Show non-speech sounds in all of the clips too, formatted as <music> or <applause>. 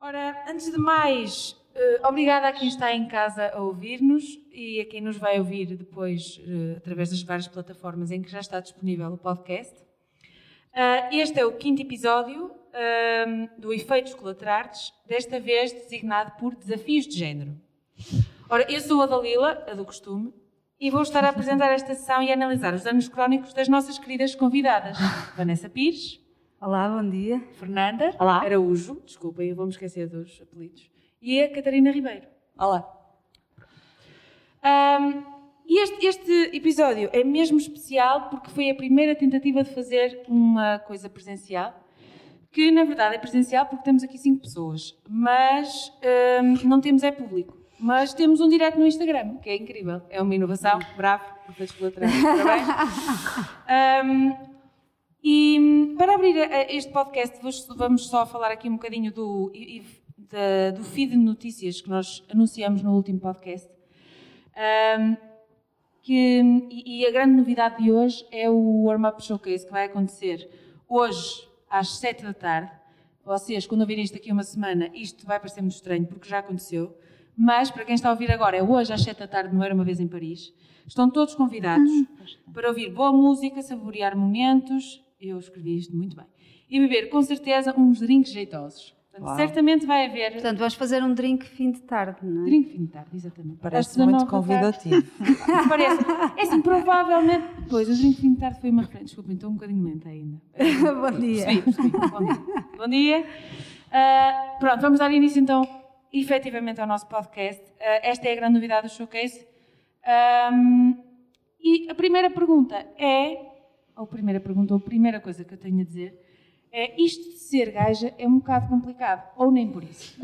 Ora, antes de mais, uh, obrigada a quem está em casa a ouvir-nos e a quem nos vai ouvir depois uh, através das várias plataformas em que já está disponível o podcast. Uh, este é o quinto episódio do Efeitos Colaterais, desta vez designado por Desafios de Género. Ora, eu sou a Dalila, a do costume, e vou estar a apresentar esta sessão e a analisar os danos crónicos das nossas queridas convidadas. <laughs> Vanessa Pires. Olá, bom dia. Fernanda Olá. Araújo. Desculpem, eu vou-me esquecer dos apelidos. E a Catarina Ribeiro. Olá. Um, e este, este episódio é mesmo especial porque foi a primeira tentativa de fazer uma coisa presencial que na verdade é presencial porque temos aqui cinco pessoas, mas um, não temos é público. Mas temos um direto no Instagram, que é incrível. É uma inovação. Bravo. <laughs> Parabéns. Um, e para abrir este podcast, vamos só falar aqui um bocadinho do, do feed de notícias que nós anunciamos no último podcast. Que, e a grande novidade de hoje é o Warm Up Showcase que vai acontecer hoje às 7 da tarde. Vocês, quando ouvirem isto aqui uma semana, isto vai parecer muito estranho porque já aconteceu. Mas, para quem está a ouvir agora, é hoje às 7 da tarde, não era uma vez em Paris. Estão todos convidados para ouvir boa música, saborear momentos. Eu escrevi isto muito bem. E beber, com certeza, uns drinks jeitosos. Portanto, certamente vai haver. Portanto, vamos fazer um drink fim de tarde, não é? Drink fim de tarde, exatamente. Parece muito convidativo. <laughs> Parece. É assim, provavelmente. Pois, o drink fim de tarde foi uma referência. Desculpem, estou um bocadinho lenta ainda. <laughs> Bom dia. Percebi, percebi. Bom dia. Bom dia. Uh, pronto, vamos dar início então, efetivamente, ao nosso podcast. Uh, esta é a grande novidade do showcase. Um, e a primeira pergunta é. Ou a primeira pergunta, ou a primeira coisa que eu tenho a dizer é, isto de ser gaja é um bocado complicado, ou nem por isso.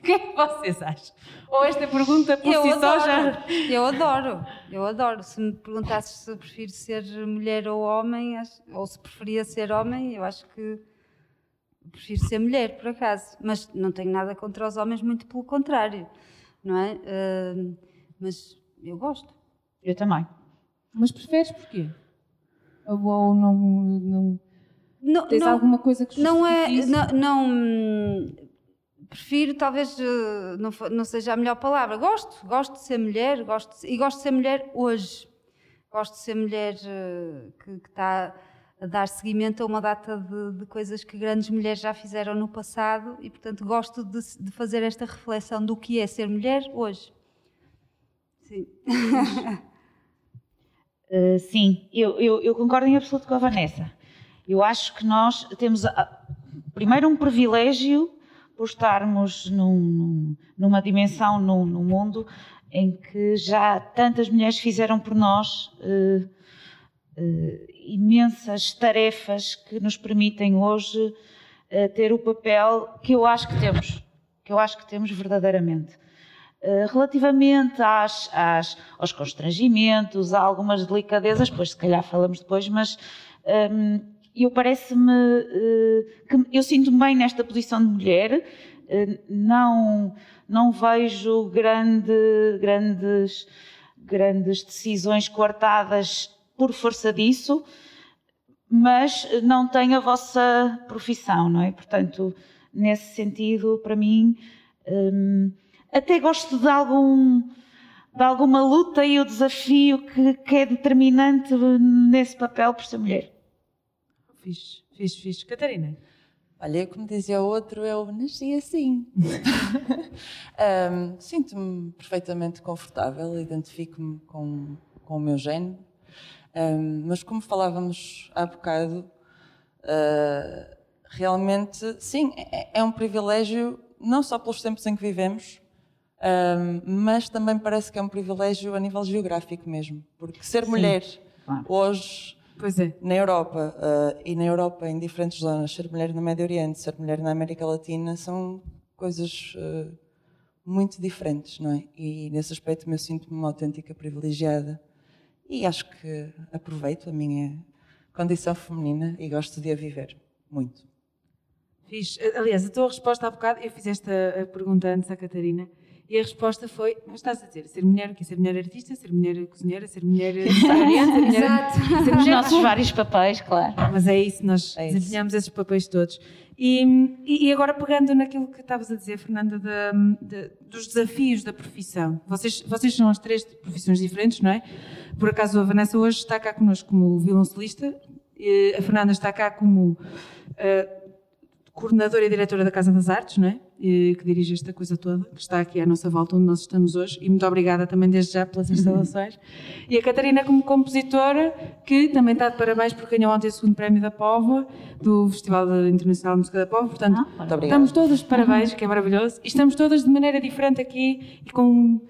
O que é que vocês acham? Ou esta pergunta por eu si adoro, só já. Eu adoro, eu adoro. Se me perguntasses se prefiro ser mulher ou homem, ou se preferia ser homem, eu acho que prefiro ser mulher, por acaso. Mas não tenho nada contra os homens, muito pelo contrário, não é? Uh, mas eu gosto. Eu também. Mas preferes porquê? Ou não, não não, Tens não, alguma coisa que não é isso? não, não, prefiro talvez não, não seja a melhor palavra. Gosto gosto de ser mulher gosto de, e gosto de ser mulher hoje. Gosto de ser mulher que, que está a dar seguimento a uma data de, de, coisas que grandes mulheres já fizeram no passado e portanto gosto de, de fazer esta reflexão do que é ser mulher hoje. Sim <laughs> uh, sim eu, eu, eu concordo em absoluto com a Vanessa eu acho que nós temos, primeiro, um privilégio por estarmos num, numa dimensão no, no, mundo em que já tantas mulheres fizeram por nós uh, uh, imensas tarefas que nos permitem hoje ter o papel que eu acho que temos, que eu acho que temos verdadeiramente. Relativamente às, às, aos constrangimentos, a algumas delicadezas, pois se calhar falamos depois, mas um, eu parece-me uh, que eu sinto-me bem nesta posição de mulher, uh, não, não vejo grande, grandes, grandes decisões coartadas por força disso, mas não tenho a vossa profissão, não é? Portanto, nesse sentido, para mim, um, até gosto de algum de alguma luta e o desafio que, que é determinante nesse papel por ser mulher. Fixe, fixe, fixe. Catarina? Olha, como dizia o outro, eu nasci assim. <laughs> um, Sinto-me perfeitamente confortável, identifico-me com, com o meu género, um, mas como falávamos há bocado, uh, realmente, sim, é, é, um privilégio, não só pelos tempos em que vivemos, um, mas também parece que é um privilégio a nível geográfico mesmo, porque ser sim, mulher claro. hoje é. Na Europa, uh, e na Europa em diferentes zonas, ser mulher no Médio Oriente, ser mulher na América Latina, são coisas uh, muito diferentes, não é? E nesse aspecto me sinto-me uma autêntica privilegiada. E acho que aproveito a minha condição feminina e gosto de a viver muito. Fiz. Aliás, a tua resposta há bocado, eu fiz esta pergunta antes à Catarina, E a resposta foi, mas estás a dizer, ser mulher, que ser mulher artista, ser mulher cozinheira, ser mulher <laughs> secretariante, ser mulher... Exato. <laughs> ser Os nossos vários papéis, claro. Mas é isso, nós É desempenhamos esses papéis todos. E, e- agora pegando naquilo que estavas a dizer, Fernanda, da- da- dos desafios da profissão. Vocês, vocês são as três de profissões diferentes, não é? Por acaso a Vanessa hoje está cá connosco como violoncelista, e a Fernanda está cá como eh, coordenadora e diretora da Casa das Artes, não é? E que dirige esta coisa toda, que está aqui à nossa volta, onde nós estamos hoje. E muito obrigada também desde já pelas instalações. E a Catarina como compositora, que também está de parabéns porque ganhou ontem o segundo prémio da Póvoa, do Festival Internacional de Música da Póvoa. Portanto, Ah, estamos todas de parabéns, que é maravilhoso. E estamos todas de maneira diferente aqui e com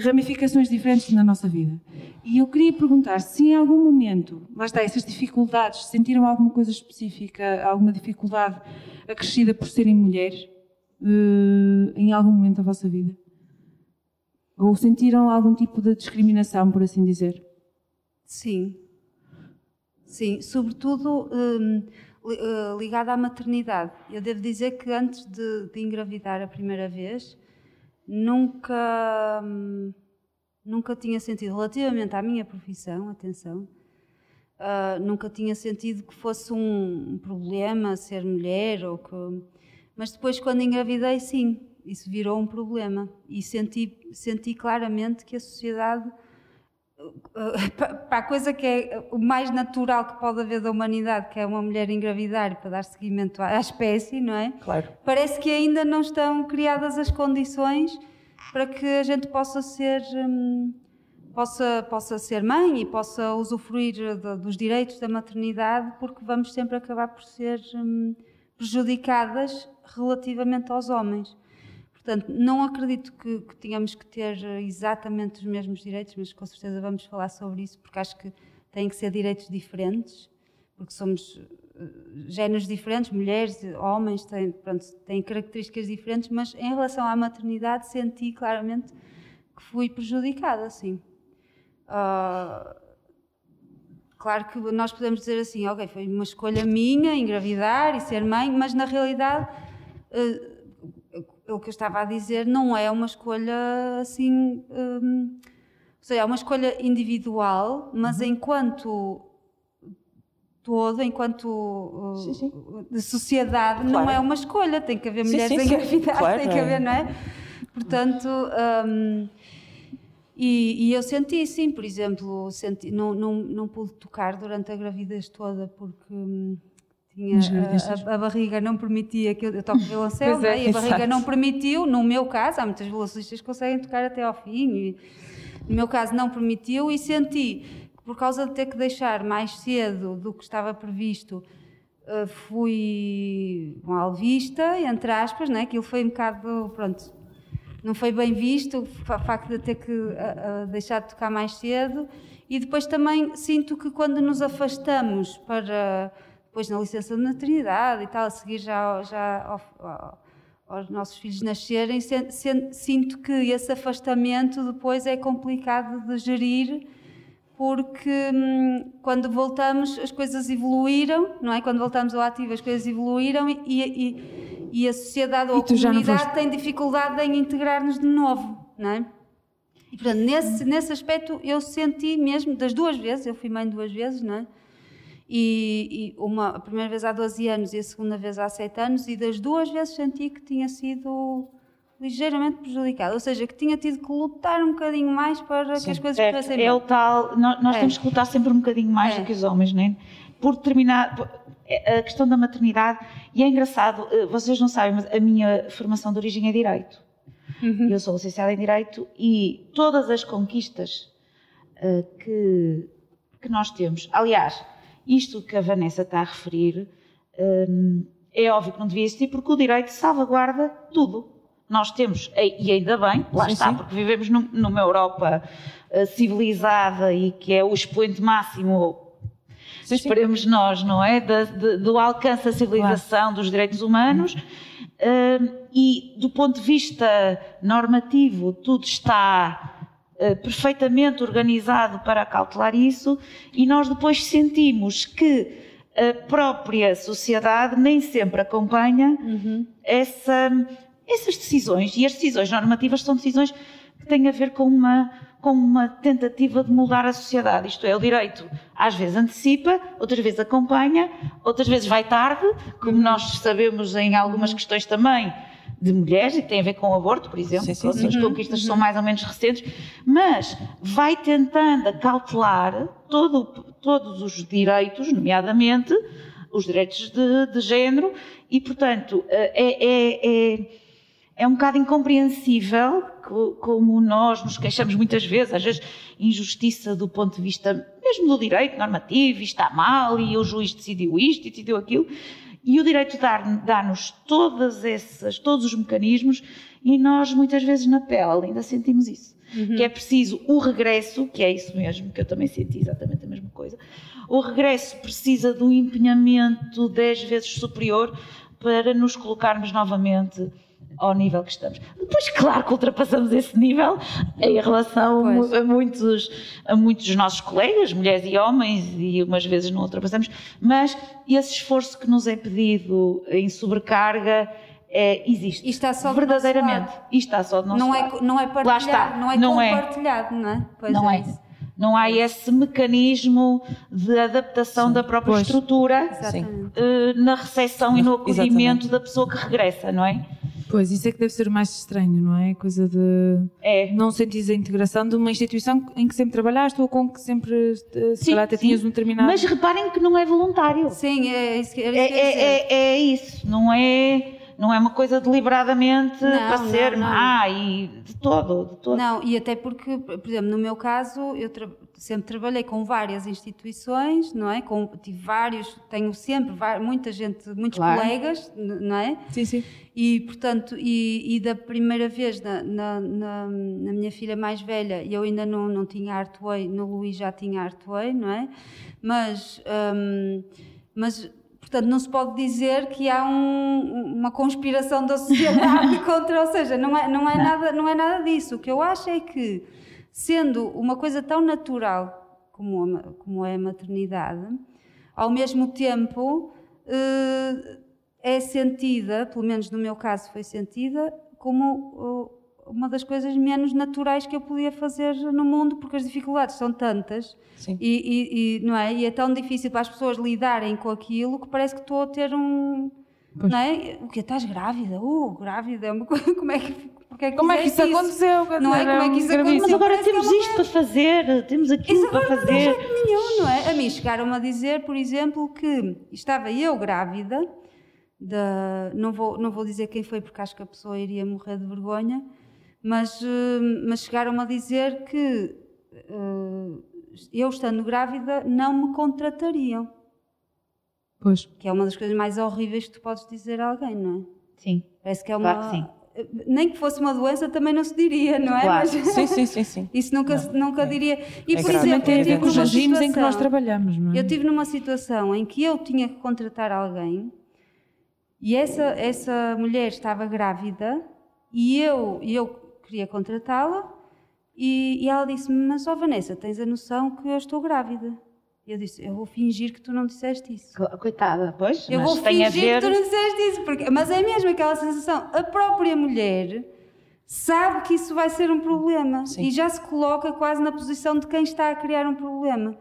ramificações diferentes na nossa vida. E eu queria perguntar se em algum momento, lá está, essas dificuldades, sentiram alguma coisa específica, alguma dificuldade acrescida por serem mulheres eh, em algum momento da vossa vida? Ou sentiram algum tipo de discriminação, por assim dizer? Sim. Sim, sobretudo hum, eh, ligada à maternidade. Eu devo dizer que antes de, de engravidar a primeira vez, nunca, hum, nunca tinha sentido, relativamente à minha profissão, atenção, ah, nunca tinha sentido que fosse um, problema ser mulher ou que. Mas depois, quando engravidei, sim, isso virou um problema. E senti, senti claramente que a sociedade uh, para a coisa que é o mais natural que pode haver da humanidade, que é uma mulher engravidar para dar seguimento à, espécie, não é? Claro. Parece que ainda não estão criadas as condições para que a gente possa ser hum, possa possa ser mãe e possa usufruir de- dos direitos da maternidade, porque vamos sempre acabar por ser hum, prejudicadas relativamente aos homens. Portanto, não acredito que, que tenhamos que ter eh, exatamente os mesmos direitos, mas com certeza vamos falar sobre isso, porque acho que têm que ser direitos diferentes, porque somos eh, géneros diferentes, mulheres, homens, têm, pronto, têm características diferentes, mas em relação à maternidade senti claramente que fui prejudicada, sim. Ah, Claro que nós podemos dizer assim, ok, foi uma escolha minha engravidar e ser mãe, mas na realidade eh, o que eu estava a dizer não é uma escolha assim, hum, ou seja, é uma escolha individual, mas enquanto todo, enquanto uh, Sim, sim. de sociedade, não Claro. é uma escolha, tem que haver mulheres sim, engravidar, Claro, tem que é. haver, não é? Portanto, hum, e, e eu senti, sim, por exemplo, senti, não, não, não pude tocar durante a gravidez toda porque hum, tinha, a, a- a barriga não permitia que eu, eu toco violoncelo, <laughs> Pois é, né? e a barriga exato. não permitiu, no meu caso, há muitas violoncelistas que conseguem tocar até ao fim, e no meu caso não permitiu e senti que por causa de ter que deixar mais cedo do que estava previsto, eh, fui mal vista, entre aspas, né? aquilo foi um bocado, pronto, não foi bem visto o fa- facto de ter que a deixar de tocar mais cedo e depois também sinto que quando nos afastamos para depois na licença de maternidade e tal, a seguir já, já ao- ao- aos nossos filhos nascerem, sinto que esse afastamento depois é complicado de gerir porque hum, quando voltamos as coisas evoluíram, não é? Quando voltamos ao ativo as coisas evoluíram e, e- e a sociedade ou a comunidade tem dificuldade em integrar-nos de novo, não é? E portanto, nesse, nesse aspecto eu senti mesmo, das duas vezes, eu fui mãe duas vezes, não é? E, e uma, a primeira vez há 12 anos e a segunda vez há 7 anos, e das duas vezes senti que tinha sido ligeiramente prejudicada, ou seja, que tinha tido que lutar um bocadinho mais para que as coisas Certo, corressem bem. é o tal, nós, nós É. temos que lutar sempre um bocadinho mais É. do que os homens, não é? Por determinar por- é, a questão da maternidade, e é engraçado, eh, vocês não sabem, mas a minha formação de origem é Direito. Uhum. Eu sou licenciada em Direito e todas as conquistas eh, que, que nós temos, aliás, isto que a Vanessa está a referir, hum, é óbvio que não devia existir porque o Direito salvaguarda tudo. Nós temos, e ainda bem, lá Sim, está, sim. porque vivemos num- numa Europa eh, civilizada e que é o expoente máximo, Sim, sim. esperemos nós, não é? Da- de- do alcance da civilização dos direitos humanos. Hum, e do ponto de vista normativo, tudo está perfeitamente organizado para cautelar isso, e nós depois sentimos que a própria sociedade nem sempre acompanha essa essas decisões, e as decisões normativas são decisões que têm a ver com uma, com uma tentativa de mudar a sociedade. Isto é, o direito às vezes antecipa, outras vezes acompanha, outras vezes vai tarde, como nós sabemos em algumas questões também de mulheres, e que tem a ver com o aborto, por exemplo, sim, sim, sim. as conquistas uhum. são mais ou menos recentes, mas vai tentando acautelar todo, todos os direitos, nomeadamente os direitos de, de género, e, portanto, é, é, é, é um bocado incompreensível como nós nos queixamos muitas vezes, às vezes injustiça do ponto de vista mesmo do direito normativo, está mal e o juiz decidiu isto e decidiu aquilo, e o direito dá-nos todas essas, todos os mecanismos e nós muitas vezes na pele ainda sentimos isso. Uhum. Que é preciso o regresso, que é isso mesmo, que eu também senti exatamente a mesma coisa. O regresso precisa de um empenhamento dez vezes superior para nos colocarmos novamente ao nível que estamos. Depois, claro que ultrapassamos esse nível em relação a muitos, a muitos dos nossos colegas, mulheres e homens, e umas vezes não ultrapassamos, mas esse esforço que nos é pedido em sobrecarga é, existe. E está só verdadeiramente. E está só do nosso não lado. É, não é partilhado, Lá está. não é não é. compartilhado, é. não é? Pois não é. é. Não há esse mecanismo de adaptação Sim. da própria pois. estrutura uh, na recepção e no acolhimento Exatamente. da pessoa que regressa, não é? Pois, isso é que deve ser o mais estranho, não é? Coisa de é. não sentir a integração de uma instituição em que sempre trabalhaste ou com que sempre, se sim, calhar, até sim. tinhas um determinado... Mas reparem que não é voluntário. Sim, é isso que, é, é, é, é, isso, não é não é uma coisa deliberadamente não, para ser não, não. má e de todo, de todo. Não, e até porque, por exemplo, no meu caso, eu tra sempre trabalhei com várias instituições, não é? Com, tive vários, tenho sempre muita gente, muitos claro. colegas, não é? Sim, sim. E, portanto, e, e da primeira vez na, na, na, na, minha filha mais velha, eu ainda não, não tinha Artway, no Luís já tinha Artway, não é? Mas, hum, mas Portanto, não se pode dizer que há um, uma conspiração da sociedade <laughs> contra, ou seja, não é, não, é nada, não é nada disso. O que eu acho é que, sendo uma coisa tão natural como, a, como é a maternidade, ao mesmo tempo eh, é sentida, pelo menos no meu caso foi sentida, como uma das coisas menos naturais que eu podia fazer no mundo, porque as dificuldades são tantas e, e, e, não é? e é tão difícil para as pessoas lidarem com aquilo que parece que estou a ter um. Pois. Não é? O que Estás grávida? Uh, grávida é. <laughs> Como é que. Porque é que como é que isso, isso aconteceu? Não é? Como é que isso aconteceu? Mas agora Parece temos é isto para fazer, temos aquilo para fazer. Não jeito nenhum, não é? A mim chegaram-me a dizer, por exemplo, que estava eu grávida, de, não, vou, não vou dizer quem foi porque acho que a pessoa iria morrer de vergonha, mas, eh, mas chegaram-me a dizer que uh, eu estando grávida não me contratariam. Pois. Que é uma das coisas mais horríveis que tu podes dizer a alguém, não é? Sim. Parece que é uma. Claro que sim. Nem que fosse uma doença também não se diria, não é? Claro. Mas, sim, sim, sim, sim. <laughs> Isso nunca, não. nunca é. diria. E é por exemplo, eu tive numa situação, em que nós trabalhamos, não é? Eu tive numa situação em que eu tinha que contratar alguém e essa, essa mulher estava grávida e eu, eu queria contratá-la e, e, ela disse-me: Mas, ó oh, Vanessa, tens a noção que eu estou grávida? Eu disse: Eu vou fingir que tu não disseste isso. Coitada, pois. Eu vou fingir ver... que tu não disseste isso. Porque, mas é mesmo aquela sensação. A própria mulher sabe que isso vai ser um problema Sim. e já se coloca quase na posição de quem está a criar um problema.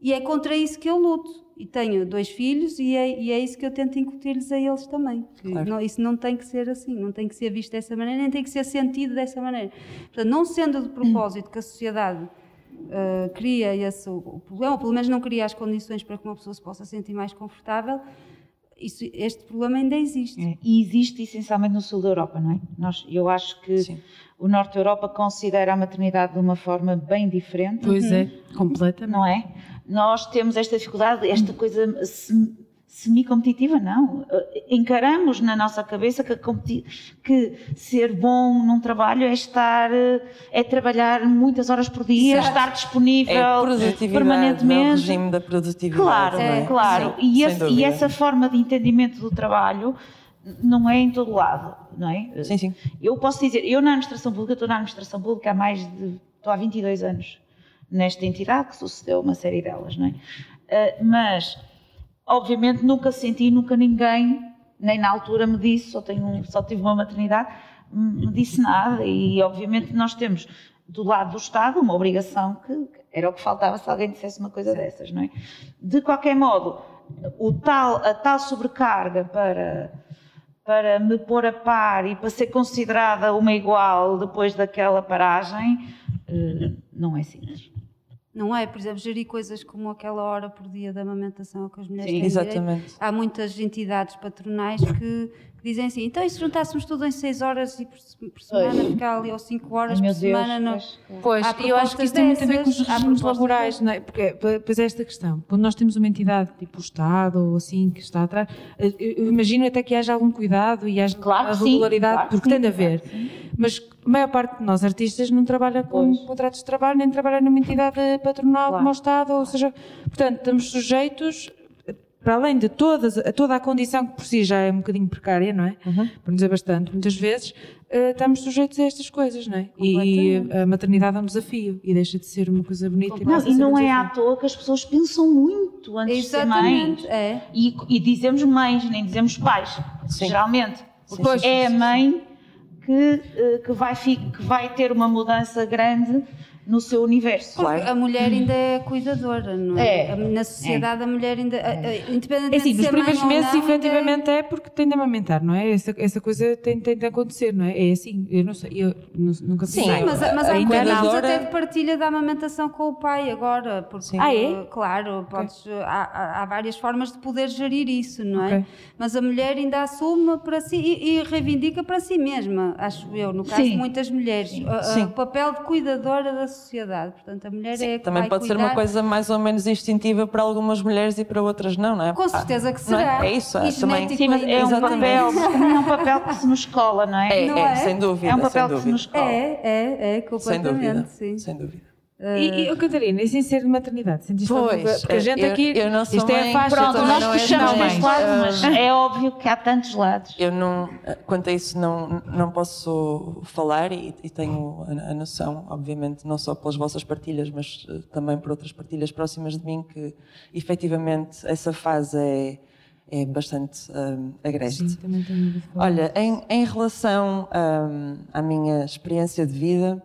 E é contra isso que eu luto e tenho dois filhos e é, e é isso que eu tento incutir-lhes a eles também. Claro. Não, isso não tem que ser assim, não tem que ser visto dessa maneira, nem tem que ser sentido dessa maneira. Portanto, não sendo de propósito que a sociedade uh, cria esse o problema, ou pelo menos não cria as condições para que uma pessoa se possa sentir mais confortável, isso, este problema ainda existe. É, e existe essencialmente no sul da Europa, não é? Nós, eu acho que Sim. o norte da Europa considera a maternidade de uma forma bem diferente. Pois é, uhum. completamente. Não é? nós temos esta dificuldade, esta coisa semi-competitiva, não. Encaramos na nossa cabeça que, que, ser bom num trabalho é estar, é trabalhar muitas horas por dia, certo. estar disponível é permanentemente. É o regime da produtividade. Claro, é, claro. Sim, e, esse, e, essa forma de entendimento do trabalho não é em todo lado, não é? Sim, sim. Eu posso dizer, eu na administração pública, estou na administração pública há mais de, estou há 22 anos nesta entidade, que sucedeu uma série delas, não é? Mas, obviamente, nunca senti, nunca ninguém nem na altura me disse, só, tenho, só tive uma maternidade, me disse nada. E obviamente nós temos do lado do Estado uma obrigação que era o que faltava se alguém dissesse uma coisa dessas, não é? De qualquer modo, o tal, a tal sobrecarga para, para me pôr a par e para ser considerada uma igual depois daquela paragem, eh, não é simples. Não é? Por exemplo, gerir coisas como aquela hora por dia da amamentação que as mulheres Sim, têm exatamente. direito. Há muitas entidades patronais que, que dizem assim, então e se juntássemos tudo em 6 horas e por, por semana Pois. ficar ali ou 5 horas Ai, por Deus, semana? Não. pois. Há eu acho que isso tem muito a ver com os regimes laborais, não é? Porque, pois é esta questão. Quando nós temos uma entidade tipo o Estado ou assim que está atrás, eu eu imagino até que haja algum cuidado e haja Claro a sim, regularidade, claro que porque sim, tem de claro haver. que sim. Mas a maior parte de nós artistas não trabalha com Pois. contratos de trabalho, nem trabalha numa entidade patronal Claro. como o Estado, ou seja, portanto, estamos sujeitos, para além de todas, a toda a condição que por si já é um bocadinho precária, não é? Para não dizer bastante, muitas vezes, eh, estamos sujeitos a estas coisas, não é? E a maternidade é um desafio e deixa de ser uma coisa bonita. e Não, e ser um não é à toa que as pessoas pensam muito antes de ser Exatamente, mães. é. E, e dizemos mães, nem dizemos pais, Sim. geralmente. Sim, sim, é a mãe que, eh, que, vai, que vai ter uma mudança grande no seu universo. Porque a mulher ainda é cuidadora, não é? É. Na sociedade a mulher ainda, a- a- independentemente É assim, de nos primeiros meses, não, efetivamente, é porque tem de amamentar, não é? Essa, essa coisa tem, tem de acontecer, não é? É assim, eu não sei, eu nu- nunca Sim, Sim, mas, mas há não. até de partilha da amamentação com o pai agora. Porque, Sim. Ah, é? Claro, podes, há, há- há várias formas de poder gerir isso, não é? Ok. Mas a mulher ainda assume para si e, e reivindica para si mesma, acho eu, no caso Sim. de muitas mulheres, a- a- Sim. o papel de cuidadora da sociedade. Portanto, a mulher é a que Também vai pode ser cuidar. uma coisa mais ou menos instintiva para algumas mulheres e para outras não, não é? Com certeza que não é? será. É isso, E é também. Sim, mas é um papel, é um papel que se nos cola, não é? É, Não é, é? sem dúvida. É um papel sem que se nos cola. É, é, é, Sem dúvida. completamente, sim. Sem dúvida. E, e oh, Catarina, e sem ser de maternidade? Sentiste alguma Pois, coisa? Porque a gente eu- aqui, eu não sou isto é a mãe, faixa, Pronto, também nós não és puxamos deste lado, Ah, mas é óbvio que há tantos lados. Eu não, quanto a isso, não, não posso falar e, e tenho a, a noção, obviamente, não só pelas vossas partilhas, mas eh, também por outras partilhas próximas de mim, que efetivamente essa fase é, é bastante um, agreste. Sim, também tenho. Olha, em, em relação hum, à minha experiência de vida,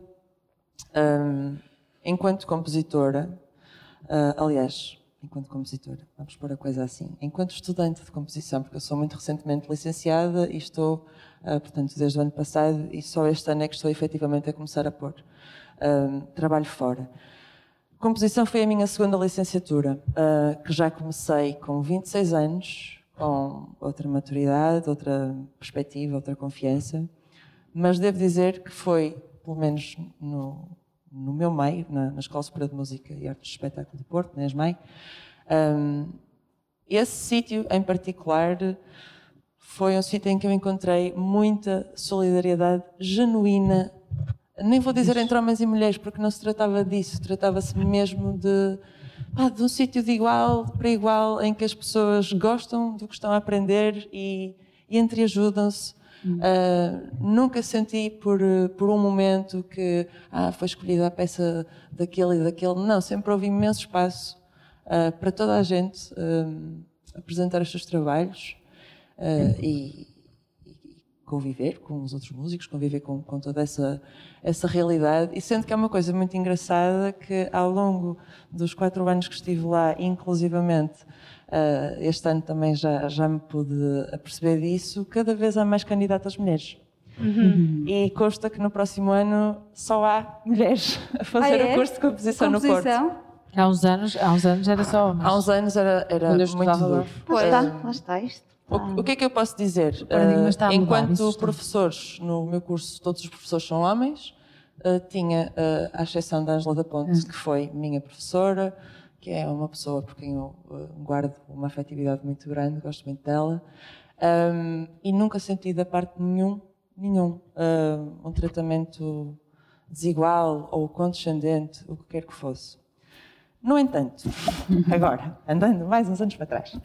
hum, enquanto compositora, ah, aliás, enquanto compositora, vamos pôr a coisa assim, enquanto estudante de composição, porque eu sou muito recentemente licenciada e estou, ah, portanto, desde o ano passado, e só este ano é que estou efetivamente a começar a pôr hum, trabalho fora. Composição foi a minha segunda licenciatura, que já comecei com 26 anos, com outra maturidade, outra perspectiva, outra confiança, mas devo dizer que foi, pelo menos no, no meu meio, na, na Escola Superior de Música e Artes de Espetáculo de Porto, na ESMAI, ahm, esse sítio em particular foi um sítio em que eu encontrei muita solidariedade genuína nem vou dizer entre homens e mulheres, porque não se tratava disso, tratava-se mesmo de, pá, de um sítio de igual para igual, em que as pessoas gostam do que estão a aprender e, e entreajudam-se. Ah, nunca senti por, por um momento que ah, foi escolhida a peça daquele e daquele. Não, sempre houve imenso espaço ah, para toda a gente ah, apresentar os seus trabalhos ah, e, conviver com os outros músicos, conviver com, com toda essa, essa realidade. E sendo que é uma coisa muito engraçada que ao longo dos quatro anos que estive lá, inclusivamente, uh, este ano também já, já me pude aperceber disso, cada vez há mais candidatas mulheres. Uhum. E consta que no próximo ano só há mulheres a fazer Ah, é? o curso de composição, no Porto. Composição? Há uns anos, há uns anos era só homens. Há uns anos era, era muito duro. Lá Pois. está, lá está isto. O, o que é que eu posso dizer? mudar, enquanto está. professores, no meu curso, todos os professores são homens, eh, tinha, eh, à exceção da Ângela da Ponte, É. que foi minha professora, que é uma pessoa por quem eu eh, guardo uma afetividade muito grande, gosto muito dela, Ahm, e nunca senti da parte de nenhum, nenhum, ah, um tratamento desigual ou condescendente, o que quer que fosse. No entanto, <laughs> agora, andando mais uns anos para trás,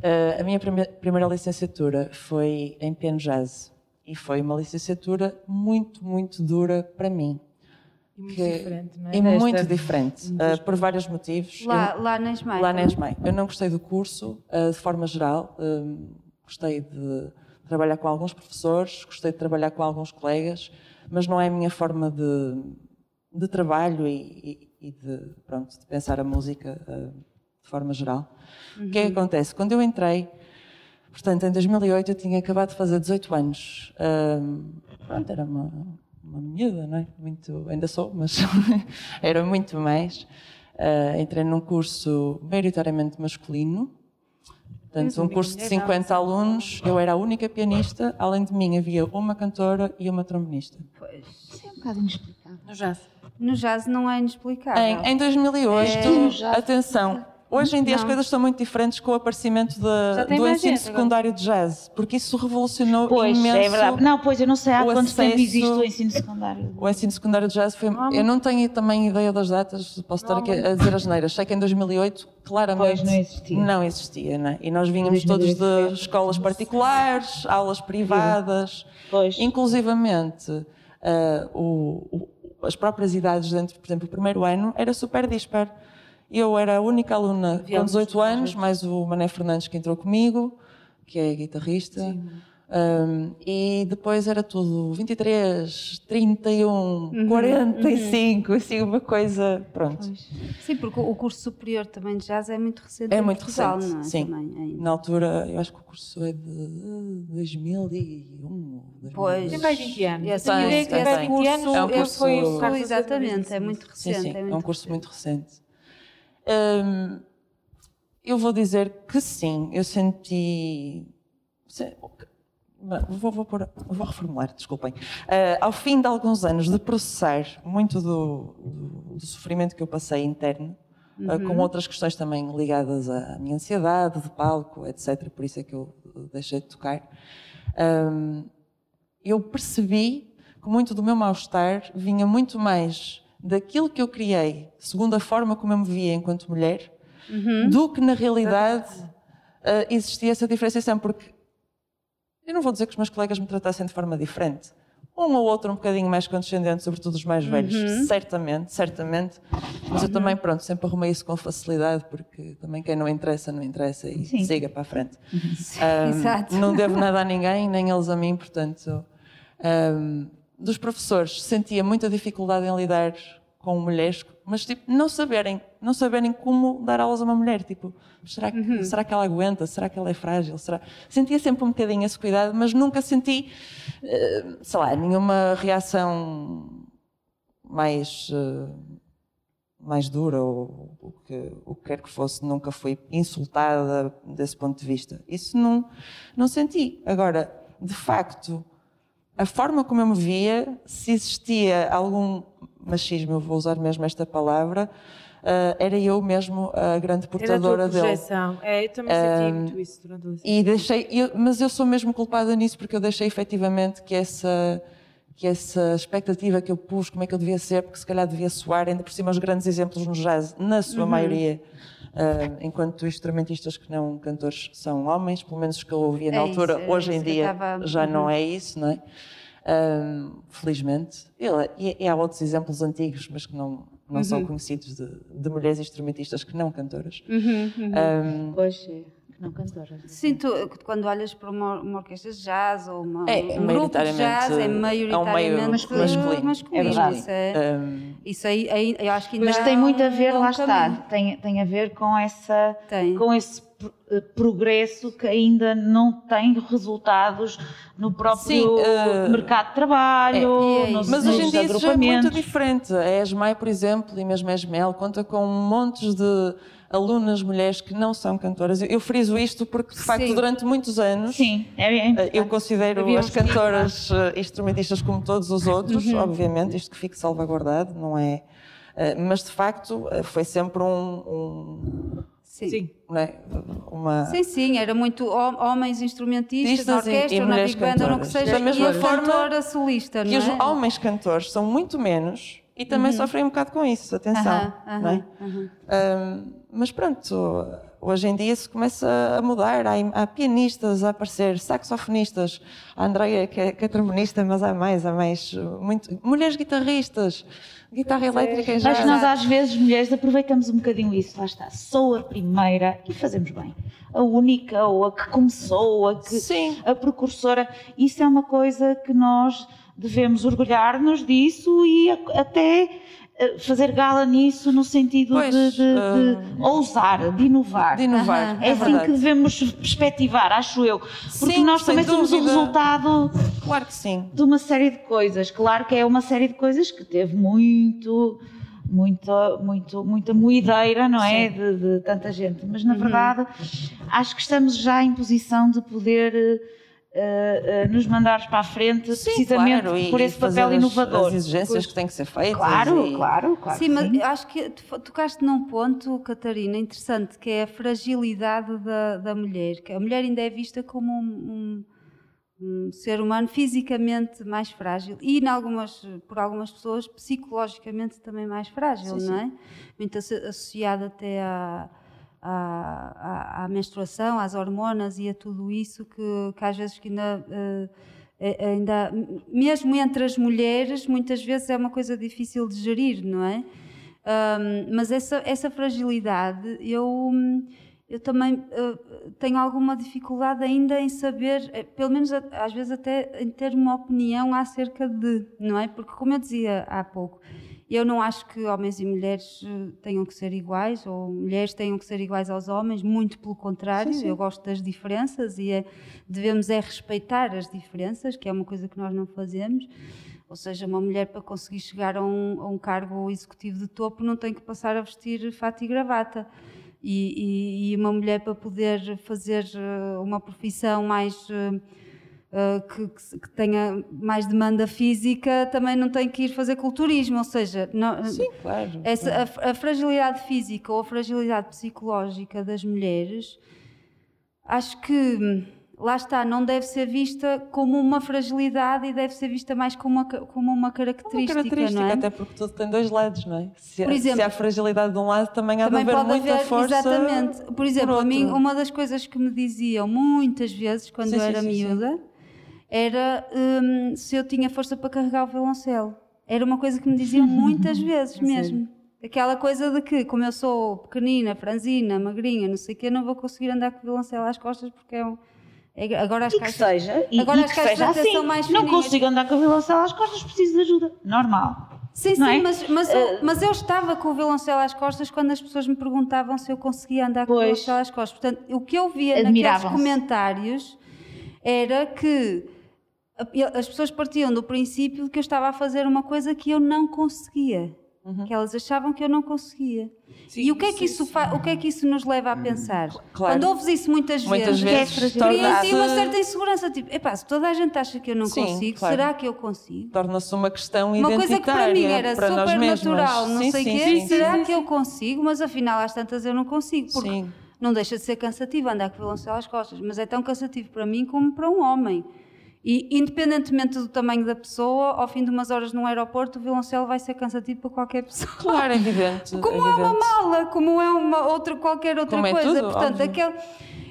eh, a minha prime- primeira licenciatura foi em piano jazz e foi uma licenciatura muito, muito dura para mim. E muito diferente, não é? E Desta- muito diferente, eh, por vários motivos. Lá, lá. Eu, lá na ESMAI. Eu não gostei do curso, eh, de forma geral. eh, gostei de trabalhar com alguns professores, gostei de trabalhar com alguns colegas, mas não é a minha forma de, de trabalho e, e, e de, pronto, de pensar a música uh, de forma geral. Uhum. O que é que acontece? Quando eu entrei, portanto, em 2008 eu tinha acabado de fazer 18 anos. Uh, pronto, era uma, uma miúda, não é? Muito, ainda sou, mas <laughs> era muito mais. Uh, entrei num curso maioritariamente masculino, Portanto, um curso de 50 alunos, eu era a única pianista, além de mim havia uma cantora e uma trombonista. Pois. Isso é um bocado inexplicável. No jazz. No jazz não é inexplicável. Em, em 2008, é... atenção, Hoje em dia não. as coisas estão muito diferentes com o aparecimento de, do ensino secundário de jazz, porque isso revolucionou pois, imenso. É verdade. Não, pois eu não sei há quanto acesso, tempo existe o ensino secundário. O ensino secundário de jazz foi. eu não tenho também ideia das datas, posso estar aqui a dizer as neiras. Sei que em 2008, claramente. Pois não existia. Não existia, né? E nós vínhamos todos de escolas particulares, aulas privadas, pois. inclusivamente. Uh, o, o, as próprias idades dentro, por exemplo, o primeiro ano era super dispar. Eu era a única aluna com 18 anos, mais o Mané Fernandes que entrou comigo, que é guitarrista. Um, e depois era tudo 23, 31, uhum, 45, uhum. assim, uma coisa. Pronto. Pois. Sim, porque o curso superior também de jazz é muito recente. É muito Portugal, recente, não é? sim. Também, é. Na altura, eu acho que o curso é de 2001. Pois. Tem mais de 20 anos. Tem, esse, tem, é um curso foi o exatamente, é muito recente. Sim, sim, é, muito é um curso recente. muito recente. Hum, eu vou dizer que sim, eu senti. Vou, vou, pôr, vou reformular, desculpem. Uh, ao fim de alguns anos de processar muito do, do, do sofrimento que eu passei interno, uhum. uh, com outras questões também ligadas à minha ansiedade de palco, etc., por isso é que eu deixei de tocar, um, eu percebi que muito do meu mal-estar vinha muito mais daquilo que eu criei, segundo a forma como eu me via enquanto mulher, uhum. do que na realidade uh, existia essa diferenciação. Porque eu não vou dizer que os meus colegas me tratassem de forma diferente. Um ou outro um bocadinho mais condescendente, sobretudo os mais velhos, uhum. certamente, certamente. Mas eu também, pronto, sempre arrumei isso com facilidade, porque também quem não interessa, não interessa e Sim. siga para a frente. Um, <laughs> Exato. Não devo nada a ninguém, nem eles a mim, portanto. Um, dos professores sentia muita dificuldade em lidar com mulheres, mas tipo, não saberem, não saberem como dar aulas a uma mulher, tipo, será que, uhum. será que ela aguenta? Será que ela é frágil? Será... Sentia sempre um bocadinho esse cuidado, mas nunca senti, uh, sei lá, nenhuma reação mais uh, mais dura ou o que, o que quer que fosse, nunca fui insultada desse ponto de vista. Isso não, não senti. Agora, de facto, a forma como eu me via, se existia algum machismo, eu vou usar mesmo esta palavra, uh, era eu mesmo a grande portadora dele. É, eu também senti muito isso durante a E deixei, eu, mas eu sou mesmo culpada nisso porque eu deixei efetivamente que essa que essa expectativa que eu pus, como é que eu devia ser, porque se calhar devia soar, ainda por cima os grandes exemplos no jazz, na sua uhum. maioria, uh, enquanto instrumentistas que não cantores são homens, pelo menos os que eu ouvia na é altura, isso, hoje em dia tava... já uhum. não é isso, não é? Um, felizmente. E, e, há outros exemplos antigos, mas que não, não uhum. são conhecidos de, de, mulheres instrumentistas que não cantoras. Uhum, uhum. Um, pois é. Não cantoras. Sim, tu, quando olhas para uma, uma, orquestra de jazz ou uma, é, um grupo de jazz, é maioritariamente é um masculino. masculino. É verdade. Isso, é, um, isso aí, aí, eu acho que Mas tem muito a ver, lá está, tem, tem a ver com, essa, tem. com esse eh, progresso que ainda não tem resultados no próprio Sim, uh, mercado de trabalho, é, é mas hoje em dia isso é muito diferente. A ESMAI, por exemplo, e mesmo a ESMEL, conta com montes de alunas mulheres que não são cantoras. Eu, eu friso isto porque, de facto, Sim. durante muitos anos, Sim, é, é eu considero as cantoras uh, instrumentistas como todos os outros, uhum. obviamente, isto que fique salvaguardado, não é? Uh, mas, de facto, foi sempre um, um Sim. sim. É? Uma... sim, sim, era muito homens instrumentistas na orquestra, e, na big band, no que seja, da mesma e forma solista, que os homens cantores são muito menos e também sofrem um bocado com isso, atenção. Aham, não é? aham. Um, mas pronto, hoje em dia isso começa a mudar. Há, há pianistas a aparecer, saxofonistas. A Andrea, que é, que é trombonista, mas há mais, há mais. Muito, mulheres guitarristas, guitarra elétrica já. Acho que nós às vezes, mulheres, aproveitamos um bocadinho isso. Lá está, sou a primeira e fazemos bem. A única, ou a que começou, a que Sim. a precursora. Isso é uma coisa que nós devemos orgulhar-nos disso e a- até fazer gala nisso no sentido Pois, de, de- de ousar, de inovar. De inovar, Aham. É é assim verdade. que devemos perspectivar, acho eu. Porque Sim, nós também somos o dúvida. resultado Claro que sim. de uma série de coisas. Claro que é uma série de coisas que teve muito, muita, muito, muita moideira, não é? De, de tanta gente. Mas, na verdade, acho que estamos já em posição de poder eh, eh, nos mandar para a frente, precisamente claro, e- por e esse fazer papel as- inovador. As exigências que têm que ser feitas. Claro, e- claro, claro. Sim, mas acho que tocaste num ponto, Catarina, interessante, que é a fragilidade da, da mulher. Que a mulher ainda é vista como um, um- um ser humano fisicamente mais frágil e, em algumas, por algumas pessoas, psicologicamente também mais frágil, Sim, não é? Muito asso- associada até à, à, à- à menstruação, às hormonas e a tudo isso que, que às vezes que ainda. eh, é- ainda, mesmo entre as mulheres, muitas vezes é uma coisa difícil de gerir, não é? Ahm, mas essa, essa fragilidade, eu, eu também eh, tenho alguma dificuldade ainda em saber, eh, pelo menos às vezes até em ter uma opinião acerca de, não é? Porque, como eu dizia há pouco, eu não acho que homens e mulheres eh, tenham que ser iguais, ou mulheres tenham que ser iguais aos homens, muito pelo contrário, Sim, sim. eu gosto das diferenças e é- devemos é respeitar as diferenças, que é uma coisa que nós não fazemos. Ou seja, uma mulher para conseguir chegar a um, a um cargo executivo de topo não tem que passar a vestir fato e gravata. E, e- e uma mulher para poder fazer eh, uma profissão mais eh, eh, que, que tenha mais demanda física também não tem que ir fazer culturismo. Ou seja, não- Sim, claro. essa, a, a fragilidade física ou a fragilidade psicológica das mulheres, acho que hum, lá está, não deve ser vista como uma fragilidade e deve ser vista mais como uma, como uma Uma característica, característica, não é? até porque tudo tem dois lados, não é? Se, Por exemplo- se há fragilidade de um lado, também há Também de haver pode muita haver, força. exatamente. Por exemplo, a mim, uma das coisas que me diziam muitas vezes quando Sim, eu era sim, sim. Era hum, se eu tinha força para carregar o violoncelo. Era uma coisa que me diziam <laughs> muitas vezes mesmo. Aquela coisa de que, como eu sou pequenina, franzina, magrinha, não sei o quê, não vou conseguir andar com o violoncelo às costas porque é um. é- agora as E que caixas. seja, e, Agora e as caixas seja assim. são mais não fininhas. consigo andar com a violoncelo às costas, preciso de ajuda. Normal. Sim, não sim, é? mas, mas, eu, mas eu estava com o violoncelo às costas quando as pessoas me perguntavam se eu conseguia andar com o Pois. violoncelo às costas. Portanto, o que eu via naqueles comentários era que as pessoas partiam do princípio de que eu estava a fazer uma coisa que eu não conseguia. Que elas achavam que eu não conseguia. Sim, e o que, é que isso fa- o que é que isso nos leva a pensar? Claro. Quando ouves isso muitas, Muitas vezes, vezes cria em torna-se ti uma certa insegurança. Tipo, epá, se toda a gente acha que eu não Sim, consigo, claro. será que eu consigo? torna-se uma questão Uma coisa que para identitária mim era para super natural, não Sim, sei o quê, será que eu consigo? Mas afinal, às tantas eu não consigo, porque Sim. não deixa de ser cansativo andar com o violoncelo às costas, mas é tão cansativo para mim como para um homem. E independentemente do tamanho da pessoa, ao fim de umas horas num aeroporto, o violoncelo vai ser cansativo para qualquer pessoa. Claro, é evidente. <laughs> Como é é uma evidente. mala, como é uma outra, qualquer outra Como é coisa. tudo, Portanto, óbvio. aquele.